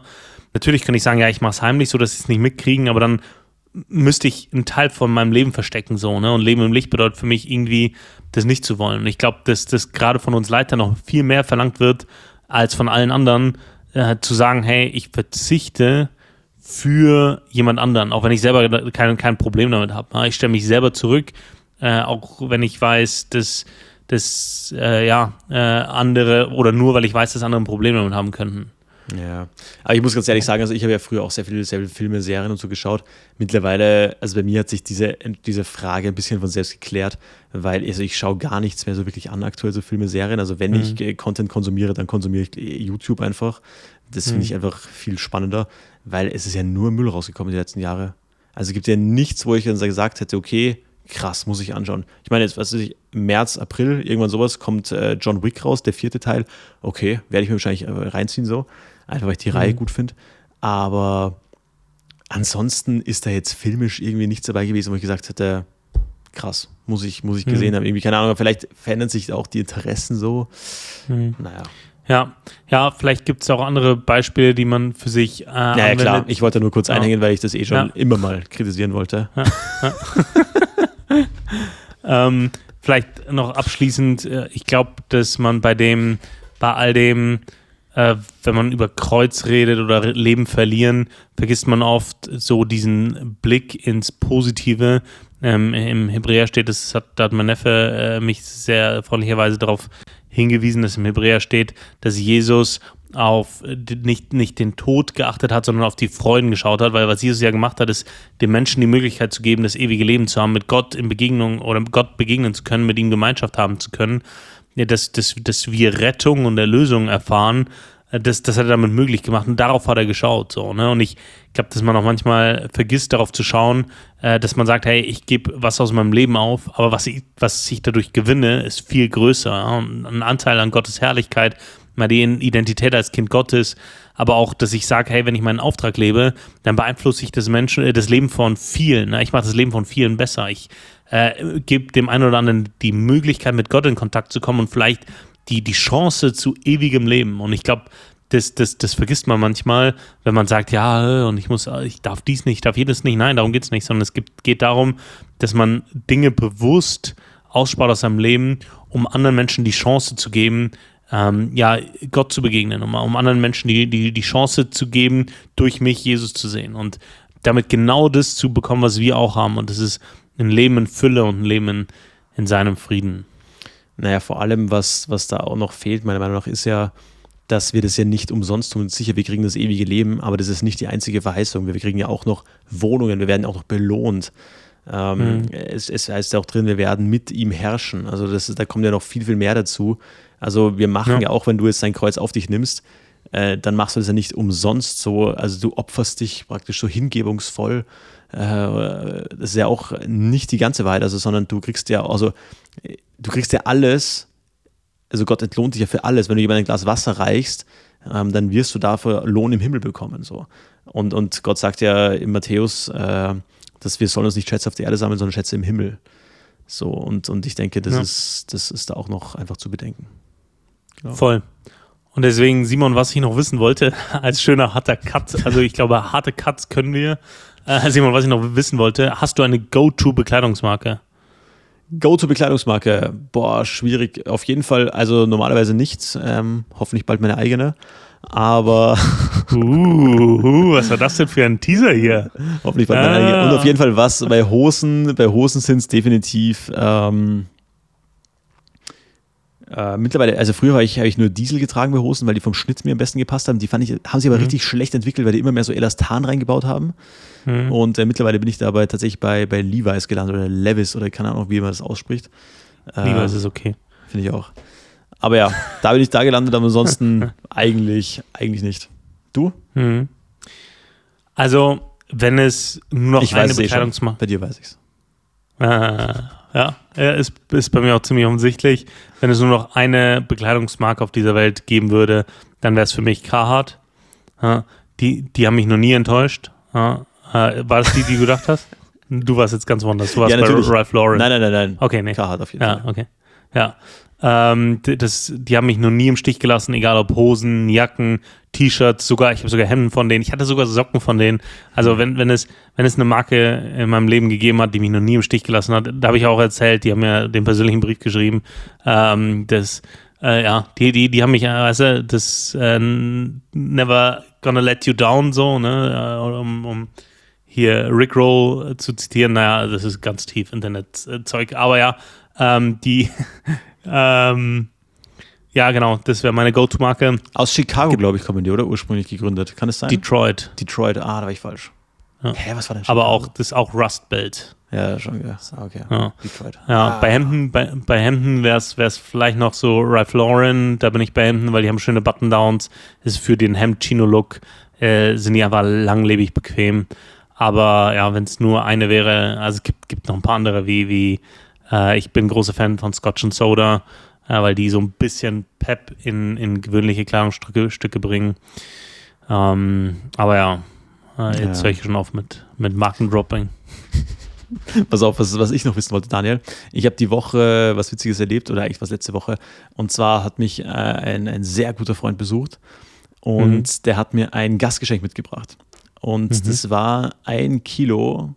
Natürlich könnte ich sagen, ja, ich mache es heimlich, so dass sie es nicht mitkriegen, aber dann müsste ich einen Teil von meinem Leben verstecken, so, ne? Und Leben im Licht bedeutet für mich irgendwie, das nicht zu wollen. Und ich glaube, dass das gerade von uns Leitern noch viel mehr verlangt wird, als von allen anderen, äh, zu sagen, hey, ich verzichte für jemand anderen, auch wenn ich selber kein, kein Problem damit habe. Ne? Ich stelle mich selber zurück, äh, auch wenn ich weiß, dass, dass äh, ja, äh, andere oder nur weil ich weiß, dass andere ein Problem damit haben könnten. Ja, aber ich muss ganz ehrlich sagen, also ich habe ja früher auch sehr viele, sehr viele Filme, Serien und so geschaut. Mittlerweile, also bei mir hat sich diese, diese Frage ein bisschen von selbst geklärt, weil also ich schaue gar nichts mehr so wirklich an aktuell, so Filme, Serien. Also wenn mhm. ich Content konsumiere, dann konsumiere ich YouTube einfach. Das finde mhm. ich einfach viel spannender, weil es ist ja nur Müll rausgekommen die letzten Jahre. Also es gibt ja nichts, wo ich dann gesagt hätte, okay, krass, muss ich anschauen. Ich meine, jetzt, was weiß ich, März, April, irgendwann sowas, kommt äh, John Wick raus, der vierte Teil. Okay, werde ich mir wahrscheinlich äh, reinziehen so. Einfach weil ich die mhm. Reihe gut finde. Aber ansonsten ist da jetzt filmisch irgendwie nichts dabei gewesen, wo ich gesagt hätte, krass, muss ich, muss ich mhm. gesehen haben. Irgendwie, keine Ahnung, vielleicht verändern sich auch die Interessen so. Mhm. Naja. Ja, ja, vielleicht gibt es auch andere Beispiele, die man für sich. Äh, ja, ja, klar. Ich wollte nur kurz ja. einhängen, weil ich das eh schon ja. immer mal kritisieren wollte. Ja. <laughs> <laughs> ähm, vielleicht noch abschließend, äh, ich glaube, dass man bei dem, bei all dem, äh, wenn man über Kreuz redet oder Leben verlieren, vergisst man oft so diesen Blick ins Positive. Ähm, Im Hebräer steht, das hat, da hat mein Neffe äh, mich sehr freundlicherweise darauf hingewiesen, dass im Hebräer steht, dass Jesus auf nicht, nicht den Tod geachtet hat, sondern auf die Freuden geschaut hat, weil was Jesus ja gemacht hat, ist, den Menschen die Möglichkeit zu geben, das ewige Leben zu haben, mit Gott in Begegnung oder Gott begegnen zu können, mit ihm Gemeinschaft haben zu können, ja, dass, dass, dass wir Rettung und Erlösung erfahren, äh, das, das hat er damit möglich gemacht und darauf hat er geschaut. So, ne? Und ich glaube, dass man auch manchmal vergisst, darauf zu schauen, äh, dass man sagt, hey, ich gebe was aus meinem Leben auf, aber was ich, was ich dadurch gewinne, ist viel größer. Ja? Und ein Anteil an Gottes Herrlichkeit die Identität als Kind Gottes, aber auch, dass ich sage, hey, wenn ich meinen Auftrag lebe, dann beeinflusse ich das Menschen, äh, das Leben von vielen. Ne? Ich mache das Leben von vielen besser. Ich äh, gebe dem einen oder anderen die Möglichkeit, mit Gott in Kontakt zu kommen und vielleicht die, die Chance zu ewigem Leben. Und ich glaube, das, das, das vergisst man manchmal, wenn man sagt, ja, und ich muss, ich darf dies nicht, ich darf jedes nicht. Nein, darum geht es nicht, sondern es gibt, geht darum, dass man Dinge bewusst ausspart aus seinem Leben, um anderen Menschen die Chance zu geben, ähm, ja, Gott zu begegnen, um, um anderen Menschen die, die, die Chance zu geben, durch mich Jesus zu sehen und damit genau das zu bekommen, was wir auch haben. Und das ist ein Leben in Fülle und ein Leben in, in seinem Frieden. Naja, vor allem, was, was da auch noch fehlt, meiner Meinung nach, ist ja, dass wir das ja nicht umsonst tun. Sicher, wir kriegen das ewige Leben, aber das ist nicht die einzige Verheißung. Wir kriegen ja auch noch Wohnungen, wir werden auch noch belohnt. Ähm, mhm. es, es, heißt ja auch drin, wir werden mit ihm herrschen. Also das, da kommt ja noch viel, viel mehr dazu. Also wir machen ja, ja auch, wenn du jetzt dein Kreuz auf dich nimmst, äh, dann machst du das ja nicht umsonst so. Also du opferst dich praktisch so hingebungsvoll. Äh, das ist ja auch nicht die ganze Wahrheit, also, sondern du kriegst ja, also du kriegst ja alles, also Gott entlohnt dich ja für alles. Wenn du jemandem ein Glas Wasser reichst, ähm, dann wirst du dafür Lohn im Himmel bekommen. So. Und, und Gott sagt ja in Matthäus, äh, dass wir sollen uns nicht Schätze auf der Erde sammeln, sondern Schätze im Himmel. So, und, und ich denke, das, ja. ist, das ist da auch noch einfach zu bedenken. Genau. Voll. Und deswegen, Simon, was ich noch wissen wollte, <laughs> als schöner harter Cut, also ich glaube, harte Cuts können wir. Äh, Simon, was ich noch wissen wollte, hast du eine Go-To-Bekleidungsmarke? Go-To-Bekleidungsmarke. Boah, schwierig. Auf jeden Fall, also normalerweise nichts. Ähm, hoffentlich bald meine eigene. Aber. <laughs> uh, uh, was war das denn für ein Teaser hier? hoffentlich bald meine eigene. Und auf jeden Fall was. Bei Hosen, bei Hosen sind es definitiv. Ähm, äh, mittlerweile, also früher habe ich, hab ich nur Diesel getragen bei Hosen, weil die vom Schnitt mir am besten gepasst haben. Die fand ich, haben sie aber mhm. richtig schlecht entwickelt, weil die immer mehr so Elastan reingebaut haben. Mhm. Und äh, mittlerweile bin ich dabei tatsächlich bei, bei Levi's gelandet oder Levis oder keine Ahnung, wie man das ausspricht. Äh, Levi's ist okay. Finde ich auch. Aber ja, da bin ich da gelandet, aber ansonsten <laughs> eigentlich, eigentlich nicht. Du? Mhm. Also, wenn es nur noch ich eine Bekleidungsmarke. Bei dir weiß ich es. Ja, ist, ist bei mir auch ziemlich offensichtlich. Wenn es nur noch eine Bekleidungsmarke auf dieser Welt geben würde, dann wäre es für mich Carhartt. Ja, die, die haben mich noch nie enttäuscht. Ja, äh, war das die, die du gedacht hast? Du warst jetzt ganz woanders. Du warst ja, bei Ralph Lauren. Nein, nein, nein, nein. Okay, nee. Carhartt auf jeden ja, Fall. Okay. Ja, ähm, das, die haben mich noch nie im Stich gelassen, egal ob Hosen, Jacken, T-Shirts, sogar, ich habe sogar Hemden von denen, ich hatte sogar Socken von denen. Also wenn, wenn es, wenn es eine Marke in meinem Leben gegeben hat, die mich noch nie im Stich gelassen hat, da habe ich auch erzählt, die haben mir den persönlichen Brief geschrieben, ähm, das, äh, ja, die, die, die haben mich, äh, weißt du, das äh, never gonna let you down, so, ne, äh, um, um hier Rickroll zu zitieren, naja, das ist ganz tief Internetzeug, aber ja, ähm, die <laughs> Ähm, ja, genau, das wäre meine Go-To-Marke. Aus Chicago, glaube ich, kommen die, oder? Ursprünglich gegründet. Kann es sein? Detroit. Detroit, ah, da war ich falsch. Ja. Hä, was war denn Chicago? Aber auch, das ist auch Rust Belt. Ja, schon, ja. Ah, okay. Ja, Detroit. Ja, ah. bei Hemden, bei, bei Hemden wäre es vielleicht noch so Ralph Lauren, da bin ich bei Hemden, weil die haben schöne Button-Downs. Ist für den Hemd-Chino-Look, äh, sind die einfach langlebig bequem. Aber ja, wenn es nur eine wäre, also es gibt, gibt noch ein paar andere wie, wie äh, ich bin großer Fan von Scotch and Soda, äh, weil die so ein bisschen Pep in, in gewöhnliche Kleidungsstücke Stücke bringen. Ähm, aber ja, äh, jetzt ja. höre ich schon auf mit, mit Markendropping. <laughs> Pass auf, was, was ich noch wissen wollte, Daniel. Ich habe die Woche was Witziges erlebt, oder eigentlich was letzte Woche. Und zwar hat mich äh, ein, ein sehr guter Freund besucht und mhm. der hat mir ein Gastgeschenk mitgebracht. Und mhm. das war ein Kilo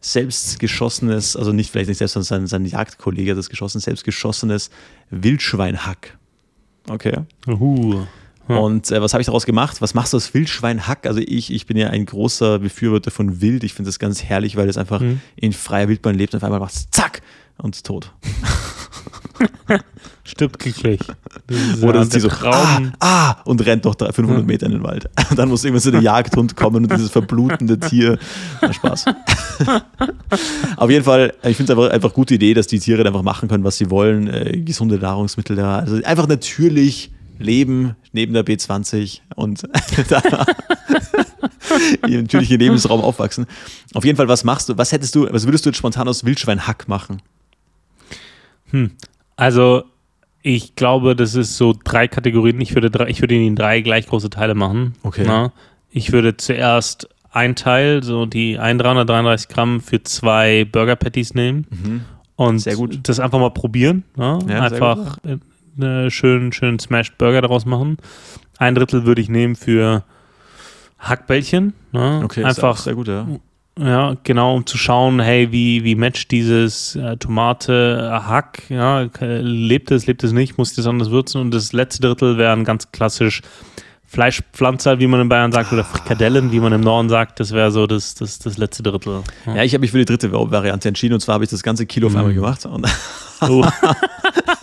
selbstgeschossenes, also nicht vielleicht nicht selbst, sondern sein, sein Jagdkollege hat das geschossen, selbstgeschossenes Wildschweinhack. Okay. Uh. Hm. Und äh, was habe ich daraus gemacht? Was machst du aus Wildschweinhack? Also ich, ich bin ja ein großer Befürworter von Wild. Ich finde das ganz herrlich, weil es einfach hm. in freier Wildbahn lebt und auf einmal macht es zack und tot. <laughs> Stirbt glücklich. Das Oder ist die so, ah, ah, und rennt noch 500 Meter in den Wald. <laughs> Dann muss irgendwann so der Jagdhund kommen und dieses verblutende Tier. Na, Spaß. <laughs> Auf jeden Fall, ich finde es einfach, einfach gute Idee, dass die Tiere einfach machen können, was sie wollen. Äh, gesunde Nahrungsmittel da. Also einfach natürlich leben neben der B20 und <laughs> da natürlich im Lebensraum aufwachsen. Auf jeden Fall, was machst du, was hättest du, was würdest du jetzt spontan aus Wildschweinhack machen? Hm. Also, ich glaube, das ist so drei Kategorien. Ich würde, drei, ich würde ihn in drei gleich große Teile machen. Okay. Na, ich würde zuerst ein Teil, so die 333 Gramm für zwei Burger Patties nehmen. Mhm. Und sehr gut. das einfach mal probieren. Ja? Ja, einfach einen schönen, schönen Smashed Burger daraus machen. Ein Drittel würde ich nehmen für Hackbällchen. Okay, einfach sehr gut, ja. Ja, genau, um zu schauen, hey, wie, wie matcht dieses äh, Tomate, äh, Hack, ja, lebt es, lebt es nicht, muss ich das anders würzen und das letzte Drittel wären ganz klassisch Fleischpflanzer, wie man in Bayern sagt, oder Frikadellen, wie man im Norden sagt, das wäre so das, das, das letzte Drittel. Ja, ja ich habe mich für die dritte Variante entschieden und zwar habe ich das ganze Kilo auf einmal mhm. gemacht und oh. <laughs> <laughs>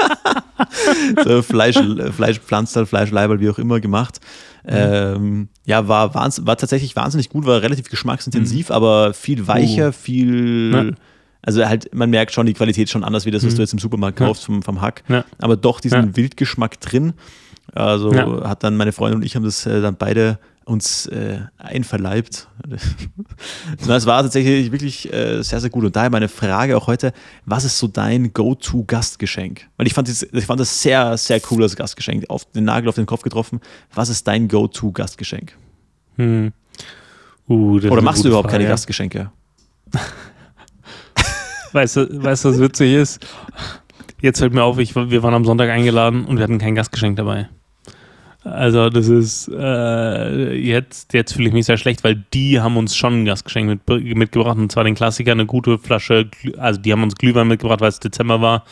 so Fleisch, Fleischpflanzer, Fleischleiberl, wie auch immer gemacht. Mhm. Ähm, ja, war, war, war tatsächlich wahnsinnig gut, war relativ geschmacksintensiv, mhm. aber viel weicher, oh. viel. Ja. Also halt, man merkt schon, die Qualität schon anders wie das, was mhm. du jetzt im Supermarkt kaufst vom, vom Hack. Ja. Aber doch diesen Wildgeschmack drin. Also hat dann meine Freundin und ich haben das äh, dann beide uns äh, einverleibt. <laughs> es war tatsächlich wirklich äh, sehr, sehr gut. Und daher meine Frage auch heute, was ist so dein Go-To-Gastgeschenk? Weil ich fand, das, ich fand das sehr, sehr cool, das Gastgeschenk. Auf den Nagel auf den Kopf getroffen. Was ist dein Go-To-Gastgeschenk? Hm. Uh, Oder machst du überhaupt Frage. keine Gastgeschenke? <laughs> weißt du, weißt, was witzig ist? Jetzt fällt mir auf, ich, wir waren am Sonntag eingeladen und wir hatten kein Gastgeschenk dabei. Also das ist äh, jetzt, jetzt fühle ich mich sehr schlecht, weil die haben uns schon ein Gastgeschenk mit, mitgebracht und zwar den Klassiker, eine gute Flasche, also die haben uns Glühwein mitgebracht, weil es Dezember war.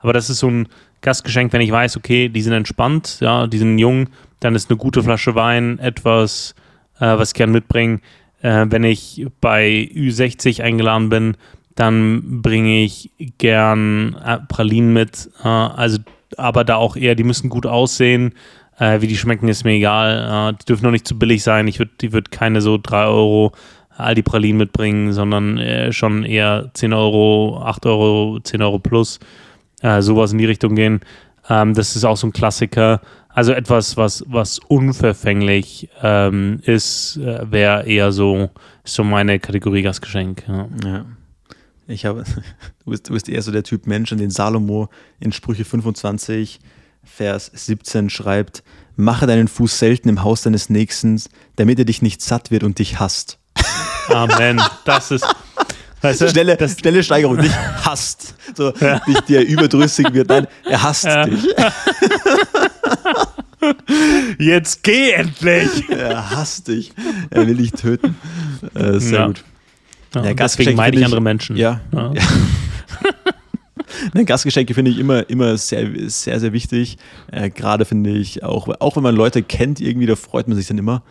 Aber das ist so ein Gastgeschenk, wenn ich weiß, okay, die sind entspannt, ja, die sind jung, dann ist eine gute Flasche Wein etwas, äh, was ich gern mitbringe. Äh, wenn ich bei Ü60 eingeladen bin, dann bringe ich gern Pralinen mit. Äh, also, aber da auch eher, die müssen gut aussehen. Äh, wie die schmecken, ist mir egal. Äh, die dürfen noch nicht zu billig sein. Ich würde, die würde keine so 3 Euro all die Pralinen mitbringen, sondern äh, schon eher 10 Euro, 8 Euro, 10 Euro plus. Äh, sowas in die Richtung gehen. Ähm, das ist auch so ein Klassiker. Also etwas, was, was unverfänglich ähm, ist, äh, wäre eher so, so meine Kategorie Gastgeschenk. Ja. Ja. Ich habe, <laughs> du bist, du bist eher so der Typ Mensch, an den Salomo in Sprüche 25, Vers 17 schreibt: Mache deinen Fuß selten im Haus deines Nächsten, damit er dich nicht satt wird und dich hasst. <laughs> Amen. Das ist. Weißt du, Schnelle, schnelle Steigerung, dich hasst. So, Ja. nicht der überdrüssig wird, nein, er hasst Ja. dich. <laughs> jetzt geh endlich! Er hasst dich. Er will dich töten. Äh, sehr Ja. gut. Ja, Ja, deswegen finde ich ich- andere Menschen. Ja. Ja. Ja. <laughs> Ne, Gastgeschenke finde ich immer, immer sehr, sehr, sehr wichtig. Äh, Gerade finde ich, auch, auch wenn man Leute kennt, irgendwie, da freut man sich dann immer.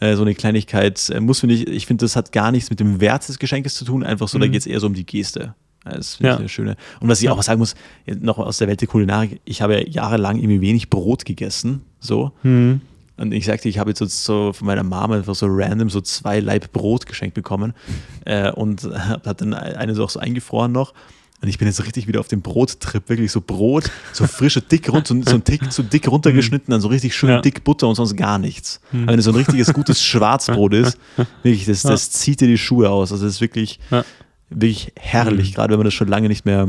Äh, so eine Kleinigkeit äh, muss, finde ich, ich finde, das hat gar nichts mit dem Wert des Geschenkes zu tun, einfach so, da Mhm. geht es eher so um die Geste. Ja, Das finde ich Ja. eine schöne. Und was ich auch sagen muss, noch aus der Welt der Kulinarik, ich habe ja jahrelang irgendwie wenig Brot gegessen, so. Hm. Und ich sagte, ich habe jetzt so, von meiner Mama einfach so random so zwei Laib Brot geschenkt bekommen äh, und habe <laughs> hab dann eine so auch so eingefroren noch. Und ich bin jetzt richtig wieder auf dem Brottrip, wirklich so Brot, so frische, dick rund, so, so ein Tick zu dick runtergeschnitten, dann so richtig schön Ja. dick Butter und sonst gar nichts. Aber wenn es so ein richtiges, gutes <laughs> Schwarzbrot ist, wirklich, das, das zieht dir die Schuhe aus. Also das ist wirklich, Ja. wirklich herrlich, gerade wenn man das schon lange nicht mehr,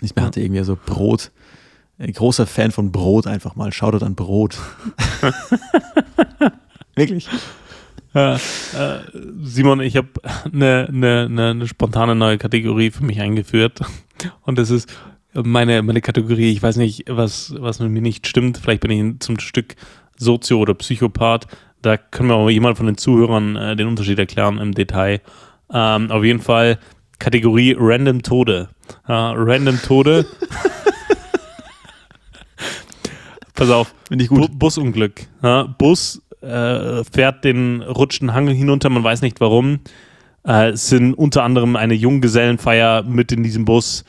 nicht mehr hatte, irgendwie so Brot. Ein großer Fan von Brot einfach mal. Shoutout an Brot. <laughs> Wirklich. Ja, äh, Simon, ich habe eine ne, ne, ne spontane neue Kategorie für mich eingeführt. Und das ist meine, meine Kategorie, ich weiß nicht, was, was mit mir nicht stimmt. Vielleicht bin ich zum Stück Sozio- oder Psychopath. Da können wir auch jemand von den Zuhörern äh, den Unterschied erklären im Detail. Ähm, auf jeden Fall Kategorie Random Tode. Äh, random Tode. <laughs> Pass auf. Finde ich Bu gut. Busunglück. Ja, Bus äh, fährt den rutschen Hang hinunter, man weiß nicht warum. Äh, es sind unter anderem eine Junggesellenfeier mit in diesem Bus.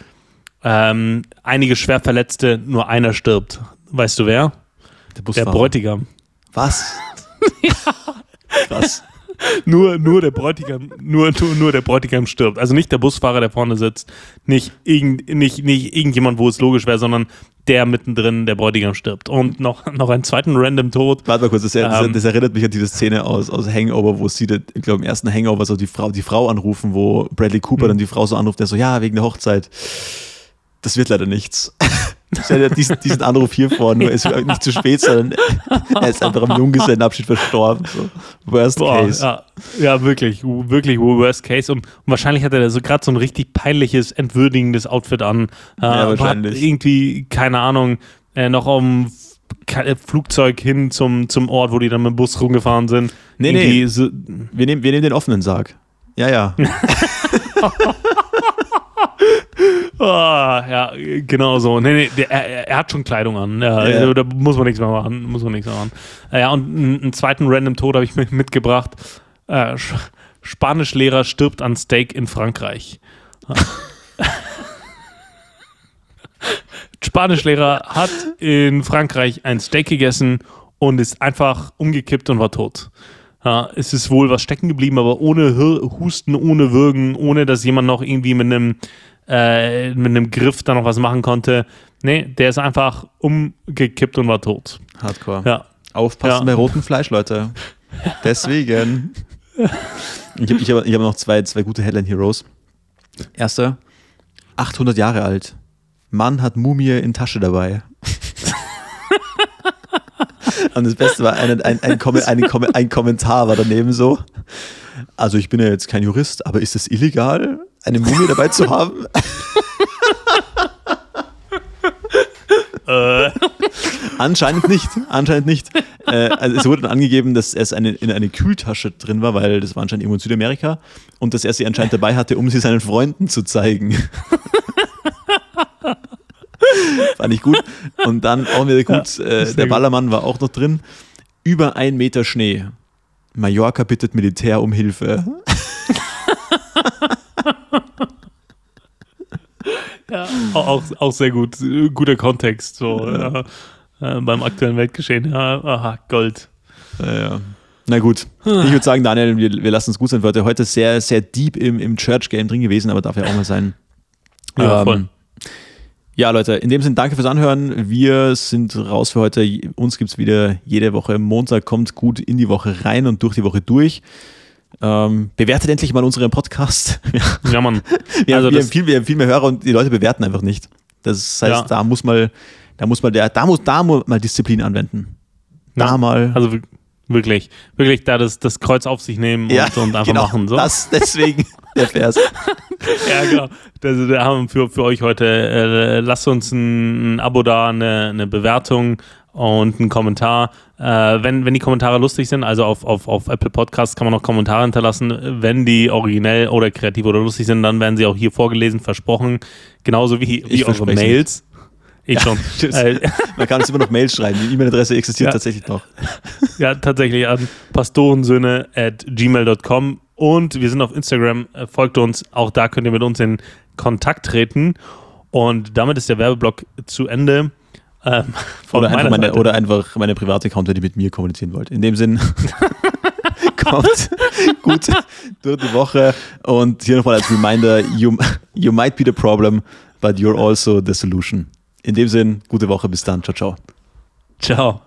Ähm, einige schwer Verletzte, nur einer stirbt. Weißt du wer? Der Der Busfahrer. Bräutigam. Was? <laughs> Was? Nur, nur der Bräutigam, nur, nur, nur der Bräutigam stirbt. Also nicht der Busfahrer, der vorne sitzt, nicht, irgend, nicht, nicht irgendjemand, wo es logisch wäre, sondern der mittendrin, der Bräutigam stirbt. Und noch, noch einen zweiten random Tod. Warte mal kurz, das, Ähm. das erinnert mich an diese Szene aus, aus Hangover, wo sie, ich glaube, im ersten Hangover so die Frau, die Frau anrufen, wo Bradley Cooper Mhm. dann die Frau so anruft, der so, ja, wegen der Hochzeit. Das wird leider nichts. Stell dir diesen, diesen Anruf hier vor, nur ist nicht zu spät, sondern er ist einfach am Junggesellenabschied verstorben. So. Worst Boah, case. ja, ja, wirklich, wirklich worst case. Und, wahrscheinlich hat er so gerade so ein richtig peinliches, entwürdigendes Outfit an. Äh, Ja, hat wahrscheinlich. Irgendwie, keine Ahnung, äh, noch am F- Flugzeug hin zum, zum Ort, wo die dann mit dem Bus rumgefahren sind. Nee, Irgendwie nee. So, Wir, nehmen, wir nehmen den offenen Sarg. Ja, ja. <laughs> <laughs> Ah, ja, genau so. Nee, nee, der, er, er hat schon Kleidung an. Ja, also Da muss man nichts mehr machen. Muss man nichts mehr machen. Ja, und einen, zweiten random Tod habe ich mit, mitgebracht. Äh, Sch- Spanischlehrer stirbt an Steak in Frankreich. <laughs> Spanischlehrer hat in Frankreich ein Steak gegessen und ist einfach umgekippt und war tot. Ja, es ist wohl was stecken geblieben, aber ohne Husten, ohne Würgen, ohne dass jemand noch irgendwie mit einem, äh, mit einem Griff da noch was machen konnte. Nee, der ist einfach umgekippt und war tot. Hardcore. Ja. Aufpassen Ja. bei rotem Fleisch, Leute. <laughs> Deswegen. Ich habe ich hab, ich hab noch zwei, zwei gute Headline Heroes. Erster, 800 Jahre alt. Mann hat Mumie in Tasche dabei. <laughs> Und das Beste war, ein, ein, ein, Kom- ein, Kom- ein Kommentar war daneben so. Also ich bin ja jetzt kein Jurist, aber ist es illegal, eine Mumie dabei zu <laughs> haben? Äh, Anscheinend nicht. Anscheinend nicht. Äh, also es wurde dann angegeben, dass es eine, in eine Kühltasche drin war, weil das war anscheinend irgendwo in Südamerika und dass er sie anscheinend dabei hatte, um sie seinen Freunden zu zeigen. <laughs> Fand ich gut. Und dann auch wieder gut, Ja, äh, der. Ballermann war auch noch drin. Über ein Meter Schnee. Mallorca bittet Militär um Hilfe. <laughs> Ja, auch, auch, sehr gut. Guter Kontext so, ja. Äh, beim aktuellen Weltgeschehen. Ja, aha, Gold. Ja, ja. Na gut. Ich würde sagen, Daniel, wir, wir lassen es gut sein für heute. Heute sehr, sehr deep im, im Church-Game drin gewesen, aber darf ja auch mal sein. Ja, Ähm, voll. Ja, Leute, in dem Sinne, danke fürs Anhören. Wir sind raus für heute. Uns gibt es wieder jede Woche. Montag kommt gut in die Woche rein und durch die Woche durch. Ähm, bewertet endlich mal unseren Podcast. <laughs> Ja, Ja, Mann. <laughs> wir, Also haben, wir, haben viel, wir haben viel mehr Hörer und die Leute bewerten einfach nicht. Das heißt, Ja. da muss mal, da muss mal der, da muss, da muss mal Disziplin anwenden. Da Ja. mal. Also wir- wirklich, wirklich da das, das Kreuz auf sich nehmen und, und einfach genau, machen. So. Das deswegen <laughs> der Vers. Ja, genau. Das, da haben wir für, für euch heute, äh, lasst uns ein, ein Abo da, eine, eine Bewertung und einen Kommentar. Äh, wenn, wenn die Kommentare lustig sind, also auf, auf, auf Apple Podcasts kann man noch Kommentare hinterlassen. Wenn die originell oder kreativ oder lustig sind, dann werden sie auch hier vorgelesen, versprochen. Genauso wie, wie eure Mails. Ich schon. Tschüss. Äh, Man kann uns immer noch Mails schreiben. Die E-Mail-Adresse existiert Ja. tatsächlich noch. Ja, tatsächlich an pastorensöhne at gmail.com und wir sind auf Instagram, äh, folgt uns, auch da könnt ihr mit uns in Kontakt treten und damit ist der Werbeblock zu Ende. Ähm, Oder einfach, meine, oder einfach meine private Account, wenn ihr mit mir kommunizieren wollt. In dem Sinn, <laughs> kommt gut durch die Woche. Und hier nochmal als Reminder, you, you might be the problem, but you're also the solution. In dem Sinn, gute Woche, bis dann. Ciao, ciao. Ciao.